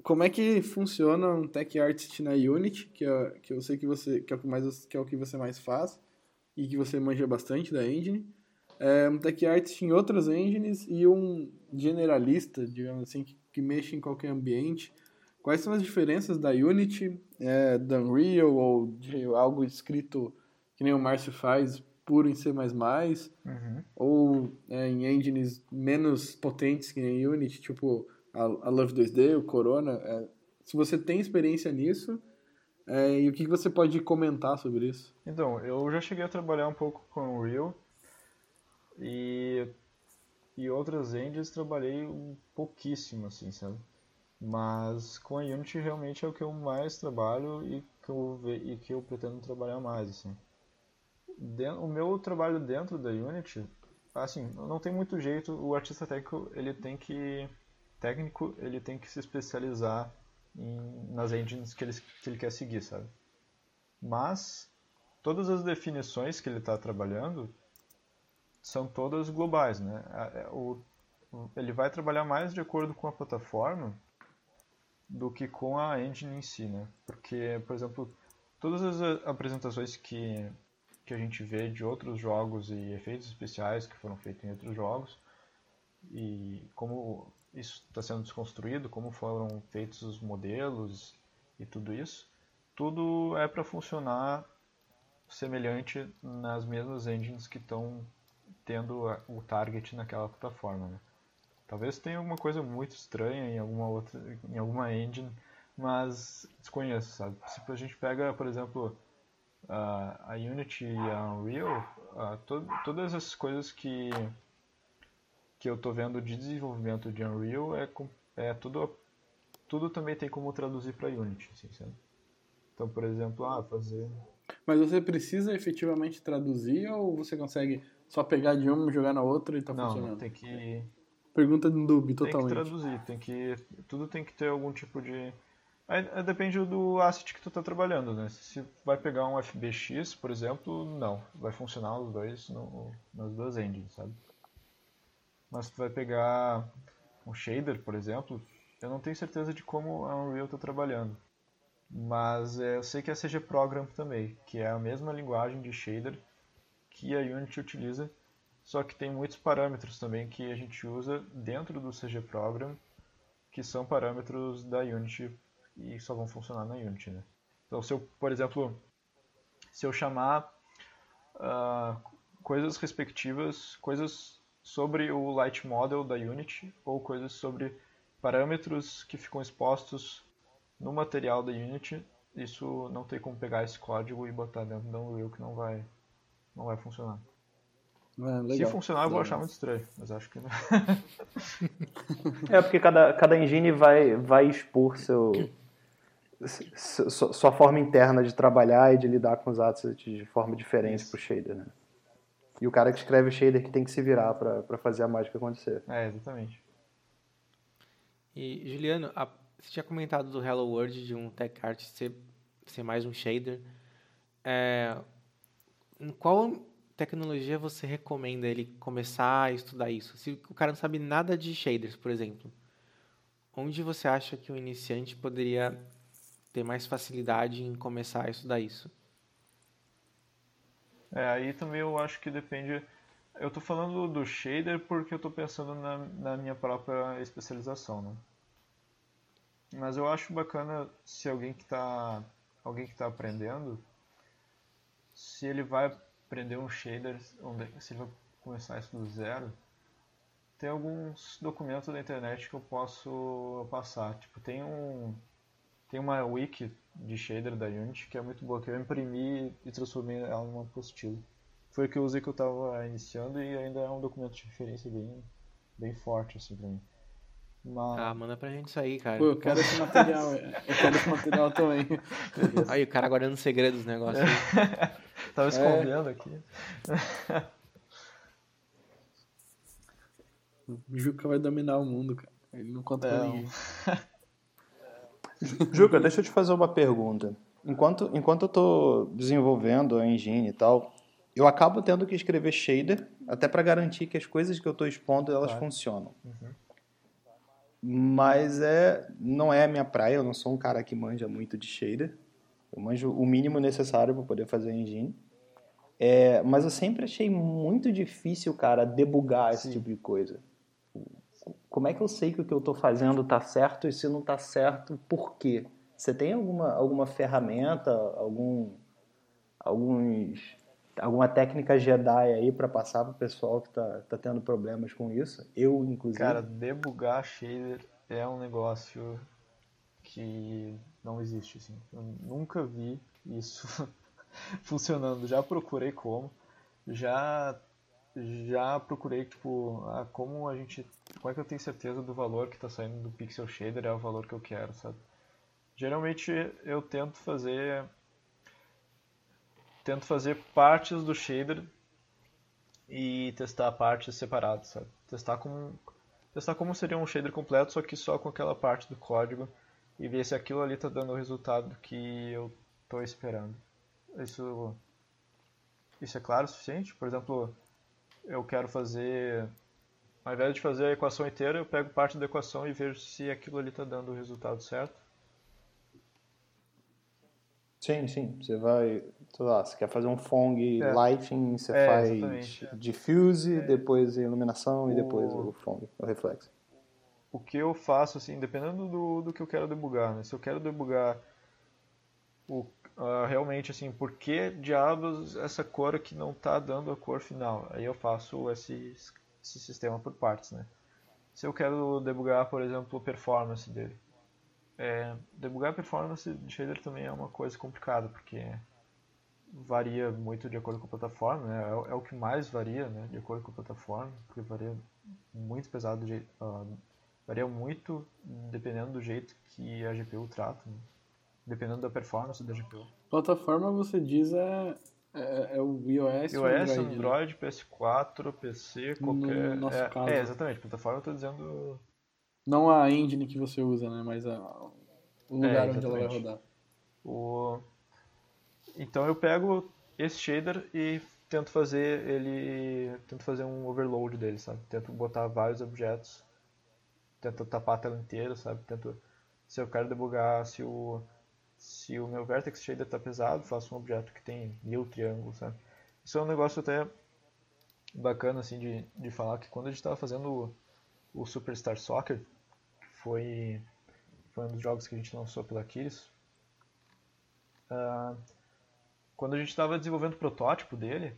como é que funciona um tech artist na Unity, que, é, que eu sei que você que é o que mais que é o que você mais faz e que você manja bastante da engine é, um tech artist em outras engines e um generalista, digamos assim, que, que mexe em qualquer ambiente. Quais são as diferenças da Unity, é, da Unreal ou de algo escrito que nem o Márcio faz, puro em C++,
Uhum.
ou é, em engines menos potentes que nem Unity, tipo a, a Love 2D, o Corona. é, se você tem experiência nisso, é, e o que você pode comentar sobre isso?
Então, eu já cheguei a trabalhar um pouco com o Unreal e, e outras engines trabalhei um pouquíssimo, assim, sabe? Mas com a Unity realmente é o que eu mais trabalho e que eu, e que eu pretendo trabalhar mais, assim. O meu trabalho dentro da Unity, assim, não tem muito jeito, o artista técnico, ele tem que técnico, ele tem que se especializar em, nas engines que ele, que ele quer seguir, sabe? Mas todas as definições que ele está trabalhando são todas globais, né? É, o- ele vai trabalhar mais de acordo com a plataforma do que com a engine em si, né? Porque, por exemplo, todas as apresentações que, que a gente vê de outros jogos e efeitos especiais que foram feitos em outros jogos, e como isso está sendo desconstruído, como foram feitos os modelos e tudo isso, tudo é para funcionar semelhante nas mesmas engines que estão tendo o target naquela plataforma, né? Talvez tenha alguma coisa muito estranha em alguma outra, em alguma engine, mas desconheço, sabe? Se a gente pega, por exemplo, a a Unity e a Unreal, a to- todas as coisas que que eu tô vendo de desenvolvimento de Unreal é, é tudo tudo também tem como traduzir para Unity, assim, sabe? Então, por exemplo, ah, fazer
Mas você precisa efetivamente traduzir ou você consegue só pegar de uma, jogar na outra e tá
não,
funcionando?
tem que
Pergunta do noob,
tem que
totalmente.
traduzir, tem que tudo tem que ter algum tipo de Aí, aí depende do asset que tu tá trabalhando, né? Se vai pegar um FBX, por exemplo, não, vai funcionar os dois no, nas duas engines, sabe? Mas tu vai pegar um shader, por exemplo, eu não tenho certeza de como a Unreal tá trabalhando. Mas é, eu sei que é CG Program também, que é a mesma linguagem de shader que a Unity utiliza, só que tem muitos parâmetros também que a gente usa dentro do CG Program, que são parâmetros da Unity e só vão funcionar na Unity, né? Então, se eu, por exemplo, se eu chamar ah, coisas respectivas, coisas sobre o Light Model da Unity ou coisas sobre parâmetros que ficam expostos no material da Unity, isso não tem como pegar esse código e botar dentro da Unreal que não vai, não vai funcionar.
Ah,
Se funcionar, eu vou
Legal.
achar muito estranho, mas acho que não.
É porque cada, cada engine vai, vai expor seu, sua forma interna de trabalhar e de lidar com os assets de forma diferente
Isso.
pro shader, né? E o cara que escreve o shader que tem que se virar pra fazer a mágica acontecer.
É, exatamente.
E, Juliano, a- você tinha comentado do Hello World, de um tech art ser, ser mais um shader. É, em qual tecnologia você recomenda ele começar a estudar isso? Se o cara não sabe nada de shaders, por exemplo, onde você acha que o iniciante poderia ter mais facilidade em começar a estudar isso?
É, aí também eu acho que depende. Eu tô falando do shader porque eu tô pensando na, na minha própria especialização, né? Mas eu acho bacana se alguém que tá, alguém que tá aprendendo, se ele vai aprender um shader, se ele vai começar isso do zero, tem alguns documentos da internet que eu posso passar. Tipo, tem um, tem uma wiki de shader da Unity que é muito boa, que eu imprimi e transformei ela numa apostila. Foi o que eu usei que eu estava iniciando e ainda é um documento de referência bem, bem forte assim pra mim. Mas,
Ah, manda pra gente aí, cara.
Pô, eu quero esse material, é. eu quero esse material também.
Aí o cara guardando segredos dos negócios.
tava escondendo aqui.
O Juca vai dominar o mundo, cara. Ele não conta pra
Não.
ninguém.
Juca, deixa eu te fazer uma pergunta. Enquanto, enquanto eu estou desenvolvendo a engine e tal, eu acabo tendo que escrever shader, até para garantir que as coisas que eu estou expondo elas
Claro.
funcionam. Mas é, não é a minha praia, eu não sou um cara que manja muito de shader. Eu manjo o mínimo necessário para poder fazer a engine. É, mas eu sempre achei muito difícil, cara, debugar esse tipo de coisa. Como é que eu sei que o que eu estou fazendo está certo e se não está certo, por quê? Você tem alguma, alguma ferramenta, algum, alguns, alguma técnica Jedi aí para passar para o pessoal que está tá tendo problemas com isso? Eu, inclusive.
Cara, debugar shader é um negócio que não existe, assim. Eu nunca vi isso funcionando. Já procurei como, já já procurei tipo, ah, como a gente, como é que eu tenho certeza do valor que está saindo do pixel shader é o valor que eu quero, sabe? Geralmente eu tento fazer tento fazer partes do shader e testar partes separadas, sabe? Testar como testar como seria um shader completo, só que só com aquela parte do código e ver se aquilo ali está dando o resultado que eu estou esperando. Isso isso é claro o suficiente? Por exemplo, eu quero fazer ao invés de fazer a equação inteira, eu pego parte da equação e vejo se aquilo ali está dando o resultado certo.
Sim, sim. Você vai, sei lá, você quer fazer um Fong
É.
lighting, você
É,
faz
exatamente.
diffuse, depois iluminação e depois
O-
o Fong, o reflexo.
o que eu faço, assim, dependendo do, do que eu quero debugar, né? Se eu quero debugar o, ah, realmente, assim, por que diabos essa cor aqui não tá dando a cor final? Aí eu faço esse, esse sistema por partes, né? Se eu quero debugar, por exemplo, a performance dele. É, debugar a performance de shader também é uma coisa complicada, porque varia muito de acordo com a plataforma, né? É, o- é o que mais varia, né? De acordo com a plataforma, porque varia muito pesado, do jeito, ah, varia muito dependendo do jeito que a GPU trata, né? Dependendo da performance da GPU.
Plataforma, você diz, é, é, é o iOS,
iOS,
Android, né?
Android, PS4, PC, qualquer.
No nosso
é,
caso.
é, exatamente. Plataforma eu tô dizendo.
Não a engine que você usa, né? Mas a, o lugar
É,
onde ela vai rodar.
O... Então eu pego esse shader e tento fazer ele. Tento fazer um overload dele, sabe? Tento botar vários objetos. Tento tapar a tela inteira, sabe? Tento. Se eu quero debugar se o. Se o meu vertex shader tá pesado, faço um objeto que tem mil triângulos, sabe? Isso é um negócio até bacana assim de, de falar que quando a gente estava fazendo o, o Superstar Soccer, foi, foi um dos jogos que a gente lançou pela Aquiles, ah, quando a gente estava desenvolvendo o protótipo dele,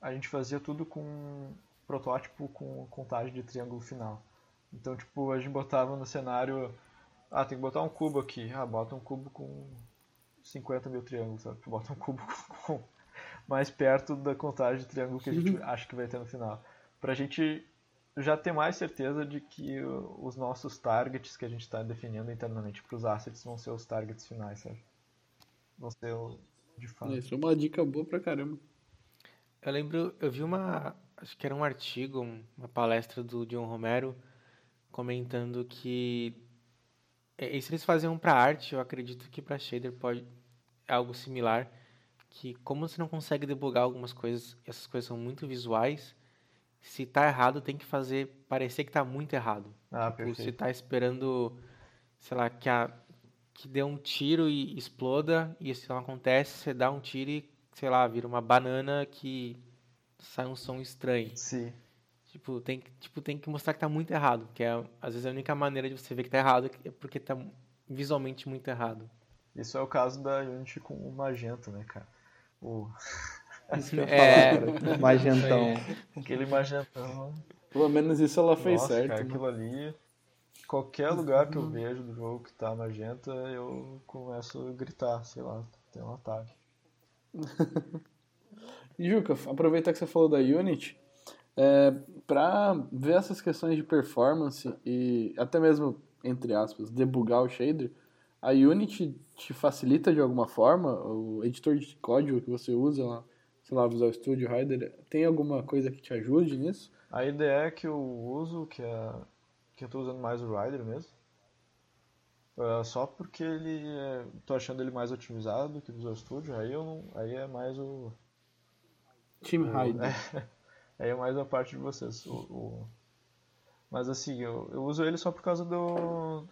a gente fazia tudo com protótipo com contagem de triângulo final. Então, tipo, a gente botava no cenário, ah, tem que botar um cubo aqui, ah, bota um cubo com 50 mil triângulos, sabe? Bota um cubo com, mais perto da contagem de triângulo que a gente acha que vai ter no final. Pra gente já ter mais certeza de que os nossos targets que a gente está definindo internamente para os assets vão ser os targets finais, sabe? Vão ser o de fato.
Isso é uma dica boa pra caramba.
Eu lembro, eu vi uma, acho que era um artigo, um- uma palestra do John Romero comentando que e se eles faziam para arte, eu acredito que para shader pode é algo similar, que como você não consegue debugar algumas coisas, essas coisas são muito visuais, se tá errado tem que fazer parecer que tá muito errado.
Ah,
Tipo,
perfeito.
tá esperando, sei lá, que a que dê um tiro e exploda, e isso não acontece, você dá um tiro e, sei lá, vira uma banana que sai um som estranho.
Sim.
Tipo, tem que, tipo, tem que mostrar que tá muito errado, que é, às vezes, a única maneira de você ver que tá errado é porque tá visualmente muito errado.
Isso é o caso da Unity com o Magento, né, cara? O...
Isso
É.
falar, cara. Magentão.
Aquele Magentão.
Pelo menos isso ela fez
Nossa,
certo.
cara,
né?
aquilo ali. Qualquer lugar que eu vejo do jogo que tá magenta, eu começo a gritar, sei lá, tem um ataque.
E, Juca, aproveitar que você falou da Unity, é, para ver essas questões de performance e até mesmo, entre aspas, debugar o shader, a Unity te facilita de alguma forma? O editor de código que você usa lá, sei lá, Visual Studio, Rider, tem alguma coisa que te ajude nisso?
A ideia que eu uso, que é que eu tô usando mais o Rider mesmo, é só porque ele é, tô achando ele mais otimizado que o Visual Studio, aí eu não, aí é mais o
Team Rider.
Aí é mais a parte de vocês. O, o- Mas assim, eu, eu uso ele só por causa do.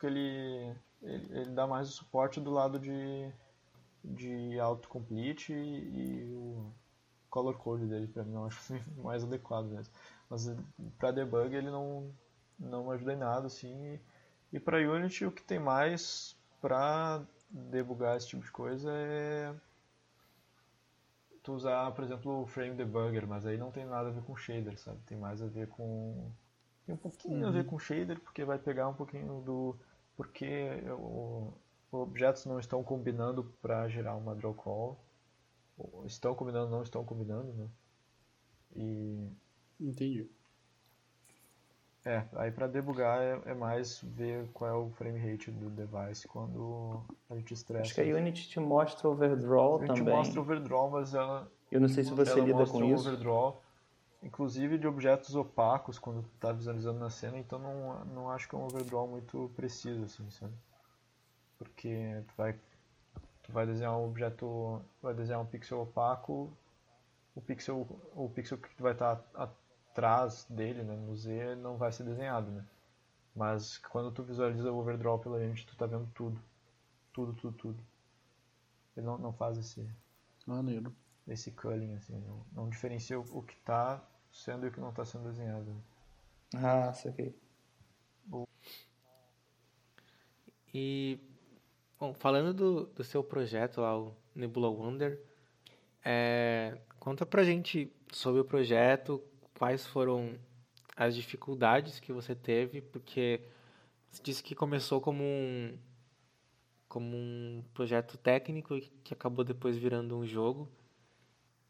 que ele, ele, ele dá mais o suporte do lado de, de autocomplete e, e o color code dele pra mim eu acho mais adequado mesmo. Mas pra debug ele não, não ajuda em nada assim. E pra Unity o que tem mais pra debugar esse tipo de coisa é tu usar, por exemplo, o Frame Debugger, mas aí não tem nada a ver com shader, sabe? Tem mais a ver com. Tem um pouquinho a ver com shader, porque vai pegar um pouquinho do. Porque o, os objetos não estão combinando para gerar uma draw call. Ou Estão combinando, não estão combinando, né? E.
Entendi.
É, aí para debugar é, é mais ver qual é o frame rate do device quando a gente estressa.
Acho que a Unity te mostra overdraw
a gente
também.
mostra o overdraw, mas ela,
Eu não sei se você lida
mostra
com
o
isso.
overdraw, inclusive de objetos opacos quando tu tá visualizando na cena, então não, não acho que é um overdraw muito preciso, assim, sabe? Porque tu vai, tu vai desenhar um objeto, vai desenhar um pixel opaco, o pixel, o pixel que vai estar atrás dele, né, no Z, não vai ser desenhado, né? Mas quando tu visualiza o overdraw pela Unity, tu tá vendo tudo. Tudo, tudo, tudo. Ele não, não faz esse,
Maneiro.
esse culling, assim, não, não diferencia o, o que está sendo e o que não está sendo desenhado.
Ah, saquei.
E, bom, falando do, do seu projeto lá, o Nebula Wonder, é, conta pra gente sobre o projeto, quais foram as dificuldades que você teve, porque você disse que começou como um, como um projeto técnico que acabou depois virando um jogo.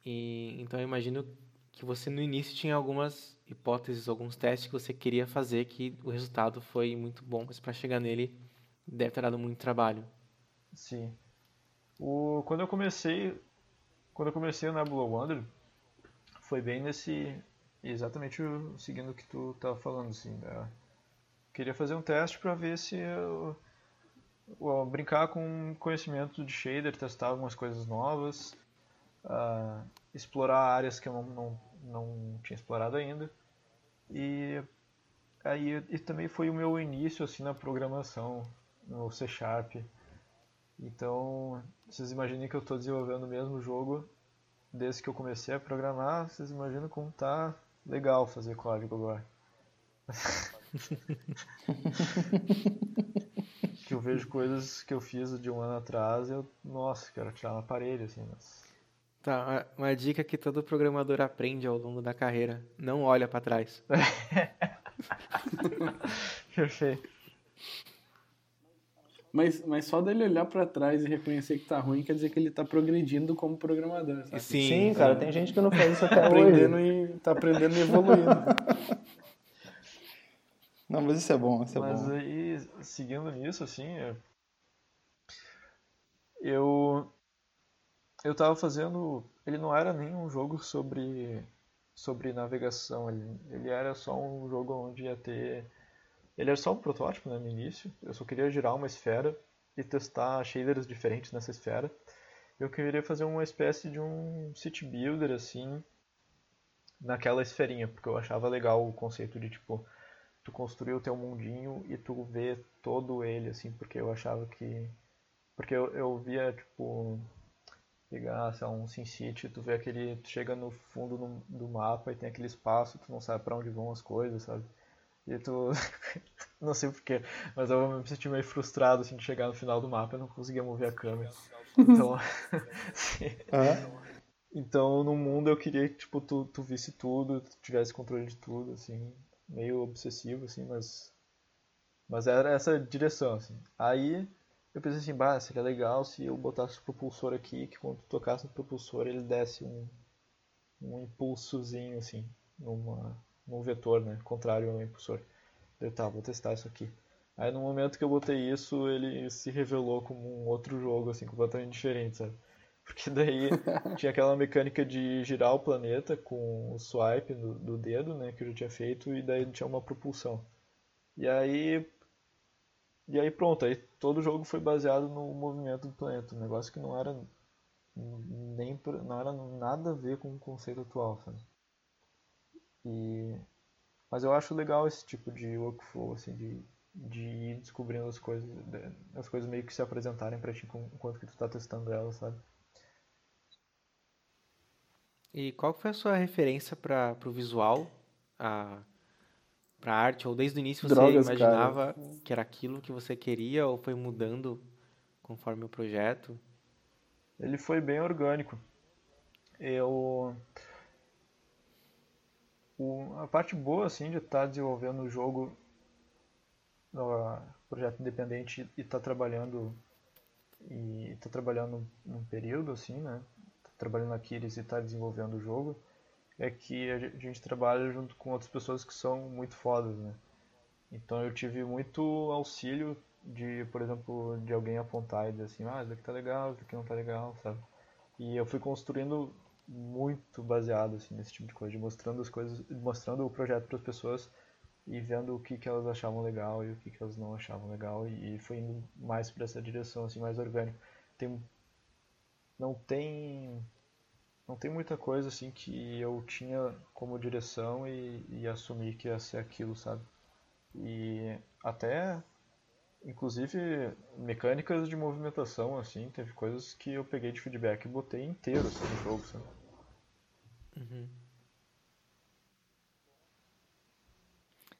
E então eu imagino que você no início tinha algumas hipóteses, alguns testes que você queria fazer que o resultado foi muito bom, mas para chegar nele deve ter dado muito trabalho.
Sim. O, quando eu comecei, quando eu comecei o Nebula Wonder, foi bem nesse, exatamente o- seguindo o que tu estava falando, assim, né? Queria fazer um teste para ver se eu, eu brincar com conhecimento de shader, testar algumas coisas novas, ah, explorar áreas que eu não, não, não tinha explorado ainda. E aí e também foi o meu início assim na programação no C Sharp. Então, vocês imaginem que eu estou desenvolvendo o mesmo jogo desde que eu comecei a programar, vocês imaginam como tá legal fazer código agora. que eu vejo coisas que eu fiz de um ano atrás e eu, nossa, quero tirar na parede, assim, mas...
Tá, uma- dica que todo programador aprende ao longo da carreira: não olha para trás.
Perfeito.
Mas, mas só dele olhar pra trás e reconhecer que tá ruim quer dizer que ele tá progredindo como programador, sabe?
Sim,
Sim, cara, tem gente que não faz isso até
Tá aprendendo
hoje.
e tá aprendendo e evoluindo.
Não, mas isso é bom, isso é
Mas
bom.
aí, seguindo nisso, assim, eu eu tava fazendo, ele não era nem um jogo sobre sobre navegação, ele, ele era só um jogo onde ia ter, ele era só um protótipo, né, no início. Eu só queria girar uma esfera e testar shaders diferentes nessa esfera. Eu queria fazer uma espécie de um city builder assim naquela esferinha, porque eu achava legal o conceito de tipo tu construir o teu mundinho e tu ver todo ele, assim, porque eu achava que. Porque eu, eu via, tipo, pegar, sei lá, um SimCity, tu vê aquele. Tu chega no fundo do mapa e tem aquele espaço, tu não sabe pra onde vão as coisas, sabe? E tu. não sei porquê, mas eu me senti meio frustrado, assim, de chegar no final do mapa e não conseguia mover a câmera. Então. Então, no mundo eu queria que, tipo, tu, tu visse tudo, tu tivesse controle de tudo, assim, meio obsessivo, assim, mas... Mas era essa direção, assim. Aí, eu pensei assim, bah, seria legal se eu botasse o propulsor aqui, que quando tu tocasse no propulsor ele desse um, um impulsozinho, assim, numa, num vetor, né, contrário ao impulsor. Eu, tá, vou testar isso aqui. Aí, no momento que eu botei isso, ele se revelou como um outro jogo, assim, completamente diferente, sabe? Porque daí tinha aquela mecânica de girar o planeta com o swipe do, do dedo, né, que eu já tinha feito, e daí tinha uma propulsão. E aí. E aí pronto, aí todo o jogo foi baseado no movimento do planeta, um negócio que não era nem não era nada a ver com o conceito atual, sabe? E mas eu acho legal esse tipo de workflow assim de de ir descobrindo as coisas, as coisas meio que se apresentarem pra ti enquanto que tu tá testando elas, sabe?
E qual que foi a sua referência para o visual, a para arte? Ou desde o início você
Drogas,
imaginava que era aquilo que você queria ou foi mudando conforme o projeto?
Ele foi bem orgânico. Eu. O- a parte boa, assim, de estar desenvolvendo o jogo no projeto independente e estar trabalhando e estar trabalhando num período, assim, né? Tá trabalhando na Kiris e estar desenvolvendo o jogo, é que a gente trabalha junto com outras pessoas que são muito fodas, né? Então eu tive muito auxílio de, por exemplo, de alguém apontar e dizer assim, ah, isso aqui tá legal, isso aqui não tá legal, sabe? E eu fui construindo muito baseado assim nesse tipo de coisa, de mostrando as coisas, mostrando o projeto para as pessoas e vendo o que que elas achavam legal e o que que elas não achavam legal e, foi indo mais para essa direção assim, mais orgânico. Tem não tem não tem muita coisa assim que eu tinha como direção e, e assumi que ia ser aquilo, sabe? E até inclusive mecânicas de movimentação assim, teve coisas que eu peguei de feedback e botei inteiro assim, no jogo, sabe?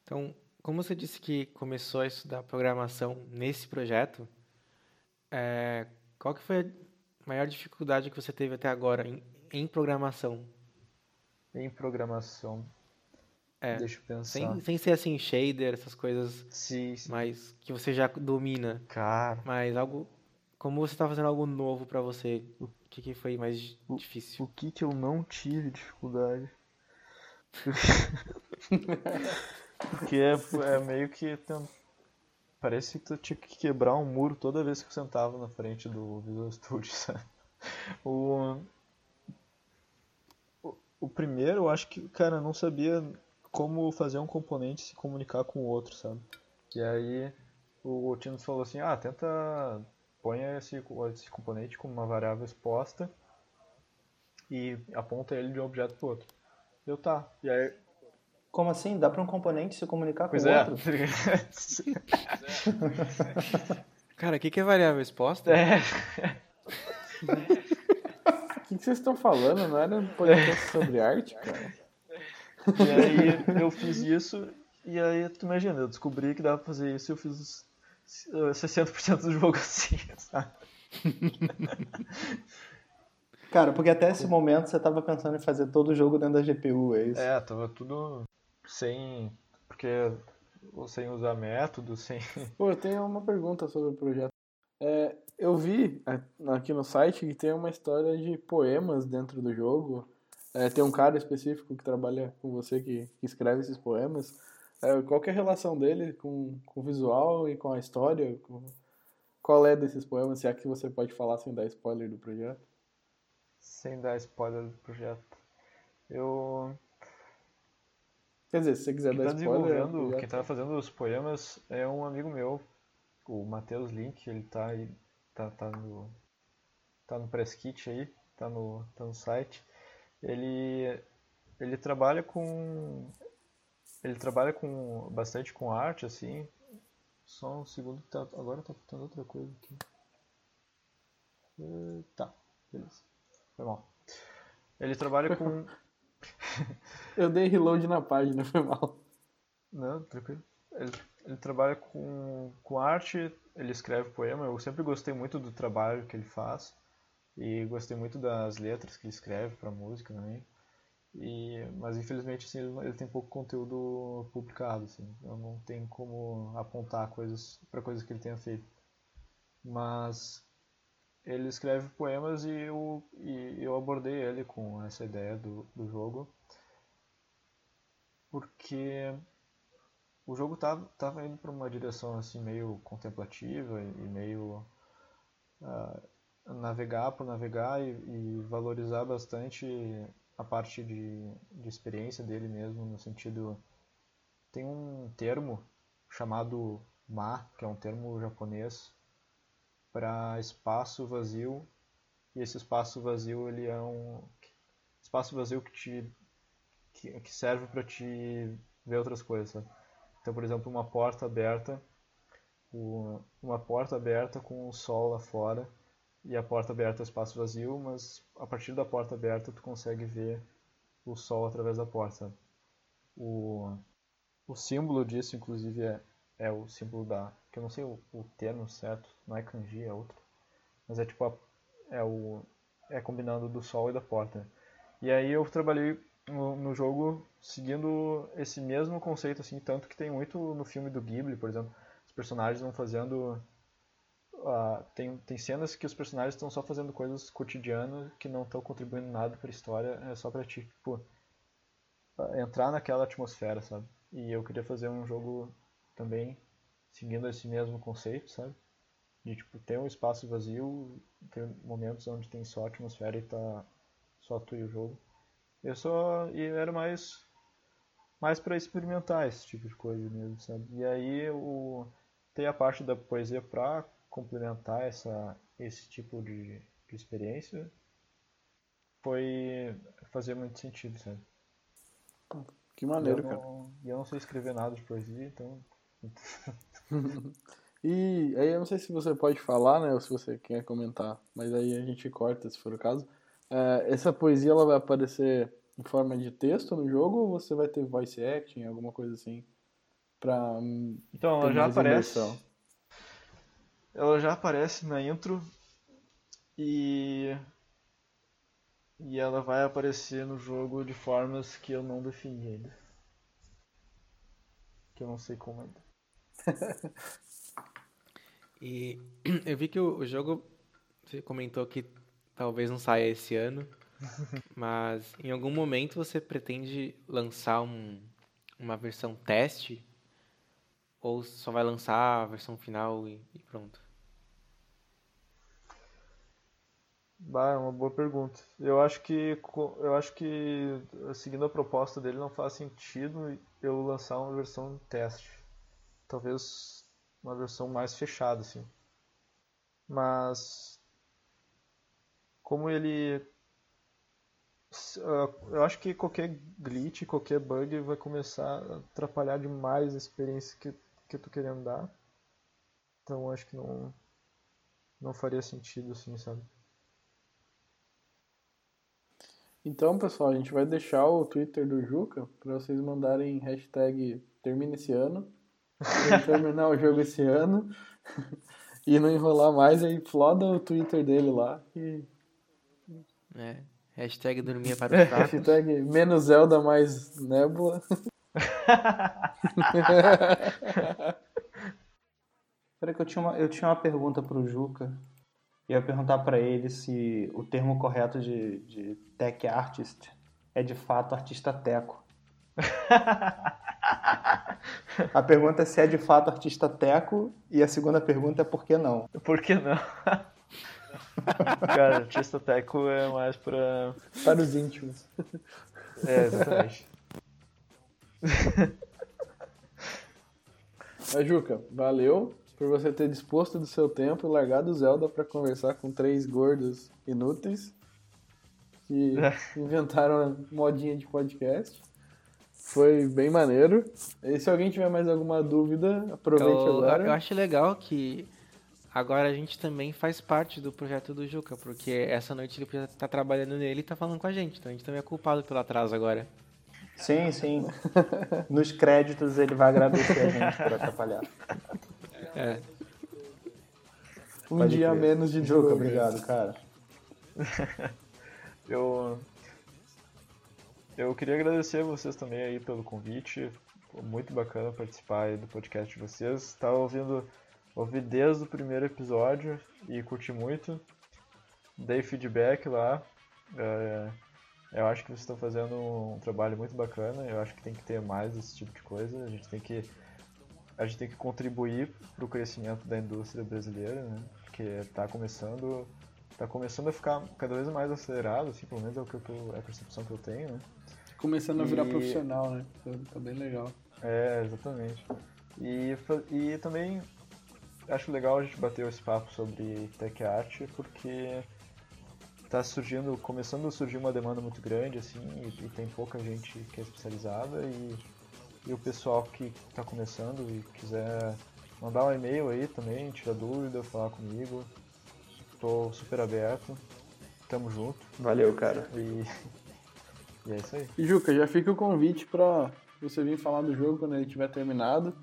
Então, como você disse que começou a estudar programação nesse projeto, é, qual que foi a maior dificuldade que você teve até agora em, em programação?
Em programação.
É,
Deixa eu pensar.
sem, sem ser assim shader, essas coisas,
Sim, sim.
mas que você já domina,
Cara,
mas algo como você está fazendo algo novo para você, o que, que foi mais
O-
difícil?
o que que eu não tive dificuldade? Porque é, é meio que. tem- Parece que tu tinha que quebrar um muro toda vez que eu sentava na frente do Visual Studio, sabe? O, o, o primeiro, eu acho que, cara, eu não sabia como fazer um componente se comunicar com o outro, sabe? E aí o Tino falou assim, ah, tenta ponha esse, esse componente como uma variável exposta e aponta ele de um objeto para outro. Eu tá. E aí,
Como assim? Dá para um componente se comunicar com
pois
o
é.
outro?
Cara, o que, que é variável exposta?
é.
O que, que vocês estão falando? Não era um podcast sobre arte, cara?
E aí eu fiz isso e aí tu imagina, eu descobri que dava pra fazer isso e eu fiz 60% do jogo assim, sabe?
Cara, porque até esse momento você tava pensando em fazer todo o jogo dentro da GPU, é isso?
É, tava tudo sem. Porque sem usar método, sem.
Pô, eu tenho uma pergunta sobre o projeto. É, eu vi é, aqui no site que tem uma história de poemas dentro do jogo. É, tem um cara específico que trabalha com você que, que escreve esses poemas. É, qual que é a relação dele com, com o visual e com a história? Com- qual é desses poemas? Se é que você pode falar sem dar spoiler do projeto?
sem dar spoiler do projeto. Eu.
Quer dizer, se você quiser
Quem
dar
tá
spoiler. é
desenvolvendo, quem tá fazendo os poemas é um amigo meu, o Matheus Link, ele tá aí, tá, tá no. tá no press kit aí, tá no, tá no site. Ele. ele trabalha com. Ele trabalha com bastante com arte, assim. Só um segundo que tá. Agora tá faltando outra coisa aqui. Eh, Tá, beleza. Foi mal. Ele trabalha com.
Eu dei reload na página, foi mal.
Não, tranquilo. Ele, ele trabalha com, com arte, ele escreve poema. Eu sempre gostei muito do trabalho que ele faz. E gostei muito das letras que ele escreve pra música também. E, mas infelizmente assim, ele, ele tem pouco conteúdo publicado. Assim. Eu não tenho como apontar coisas para coisas que ele tenha feito. Mas ele escreve poemas e eu, e eu abordei ele com essa ideia do, do jogo. Porque o jogo tava, tava indo para uma direção assim meio contemplativa e, e meio ah, navegar por navegar e, e valorizar bastante a parte de, de experiência dele mesmo no sentido tem um termo chamado ma que é um termo japonês para espaço vazio e esse espaço vazio ele é um espaço vazio que te que, que serve para te ver outras coisas? Então, por exemplo, uma porta aberta, uma porta aberta com o sol lá fora e a porta aberta é o espaço vazio, mas a partir da porta aberta tu consegue ver o sol através da porta. O, o símbolo disso, inclusive, é, é o símbolo da, que eu não sei o, o termo certo, não é kanji, é outro, mas é tipo a, é o é combinando do sol e da porta. E aí eu trabalhei no, no jogo seguindo esse mesmo conceito, assim, tanto que tem muito no filme do Ghibli, por exemplo, os personagens vão fazendo. Ah, tem, tem cenas que os personagens estão só fazendo coisas cotidianas que não estão contribuindo nada para a história, é só ti, tipo, ah, entrar naquela atmosfera, sabe? E eu queria fazer um jogo também seguindo esse mesmo conceito, sabe? De tipo, ter um espaço vazio, ter momentos onde tem só atmosfera e tá só tu e o jogo. Eu só. E era mais. Mais pra experimentar esse tipo de coisa mesmo, sabe? E aí o. Tem a parte da poesia pra complementar essa, esse tipo de, de experiência. Foi. fazer muito sentido, sabe?
Que
E
maneiro,
eu
cara.
não, e eu não sei escrever nada de poesia, então.
E aí eu não sei se você pode falar, né, ou se você quer comentar, mas aí a gente corta se for o caso. É, essa poesia ela vai aparecer em forma de texto no jogo ou você vai ter voice acting, alguma coisa assim? pra
Então,
ter
ela já aparece.
imersão.
Ela já aparece na intro e. E ela vai aparecer no jogo de formas que eu não defini ainda. Que eu não sei como ainda.
E eu vi que o, o jogo, você comentou que talvez não saia esse ano, mas em algum momento você pretende lançar um, uma versão teste? Ou só vai lançar a versão final e, e pronto?
Bah, é uma boa pergunta. Eu acho que eu acho que seguindo a proposta dele não faz sentido eu lançar uma versão teste. Talvez uma versão mais fechada assim. Mas como ele ah, eu acho que qualquer glitch, qualquer bug vai começar a atrapalhar demais a experiência que que eu tô querendo dar. Então acho que não não faria sentido assim, sabe?
Então, pessoal, a gente vai deixar o Twitter do Juca para vocês mandarem hashtag termina esse ano, terminar o jogo esse ano e não enrolar mais, aí floda o Twitter dele lá e
É, hashtag dormia para fracos.
hashtag menos Zelda mais Nebula.
Peraí que eu tinha uma, eu tinha uma pergunta pro Juca. Eu ia perguntar pra ele se o termo correto de, de tech artist é de fato artista teco. A pergunta é se é de fato artista teco e a segunda pergunta é por que não.
Por que não? Cara, artista teco é mais pra.
Para os íntimos.
É, exatamente.
Mas, Juca, valeu por você ter disposto do seu tempo e largado o Zelda para conversar com três gordos inúteis que inventaram a modinha de podcast. Foi bem maneiro. E se alguém tiver mais alguma dúvida, aproveite
Eu,
agora.
eu acho legal que agora a gente também faz parte do projeto do Juca, porque essa noite ele já tá trabalhando nele e tá falando com a gente, então a gente também é culpado pelo atraso agora.
Sim, sim. Nos créditos ele vai agradecer a gente por atrapalhar.
É.
um
Pode
dia
crer.
menos de jogo.
obrigado, cara.
Eu. Eu queria agradecer a vocês também aí pelo convite. Foi muito bacana participar aí do podcast de vocês. Estava ouvindo, ouvi desde o primeiro episódio e curti muito. Dei feedback lá. É, eu acho que vocês estão fazendo um trabalho muito bacana. Eu acho que tem que ter mais desse tipo de coisa. A gente tem que a gente tem que contribuir para o crescimento da indústria brasileira, né? Porque está começando tá começando a ficar cada vez mais acelerado, assim, pelo menos é o que eu tô, é a percepção que eu tenho, né?
Começando a virar
E-
profissional, né? Tá, tá bem legal.
É, exatamente. E, e também acho legal a gente bater esse papo sobre tech art, porque tá surgindo, começando a surgir uma demanda muito grande, assim, e, e tem pouca gente que é especializada, e, e o pessoal que tá começando e quiser mandar um e-mail aí também, tirar dúvida, falar comigo, tô super aberto, tamo junto,
Valeu, cara.
e, e é isso aí.
E Juca, já fica o convite pra você vir falar do jogo quando ele tiver terminado.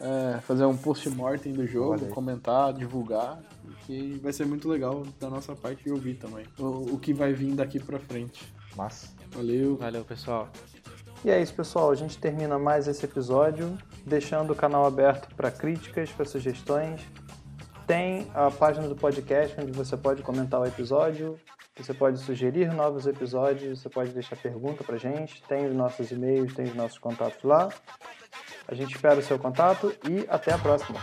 É, fazer um post-mortem do jogo,
aí.
comentar, divulgar. Que vai ser muito legal da nossa parte de ouvir também. O, o que vai vir daqui pra frente.
Massa.
Valeu.
Valeu, pessoal.
E é isso, pessoal. A gente termina mais esse episódio, deixando o canal aberto para críticas, para sugestões. Tem a página do podcast onde você pode comentar o episódio, você pode sugerir novos episódios, você pode deixar pergunta pra gente. Tem os nossos e-mails, tem os nossos contatos lá. A gente espera o seu contato e até a próxima.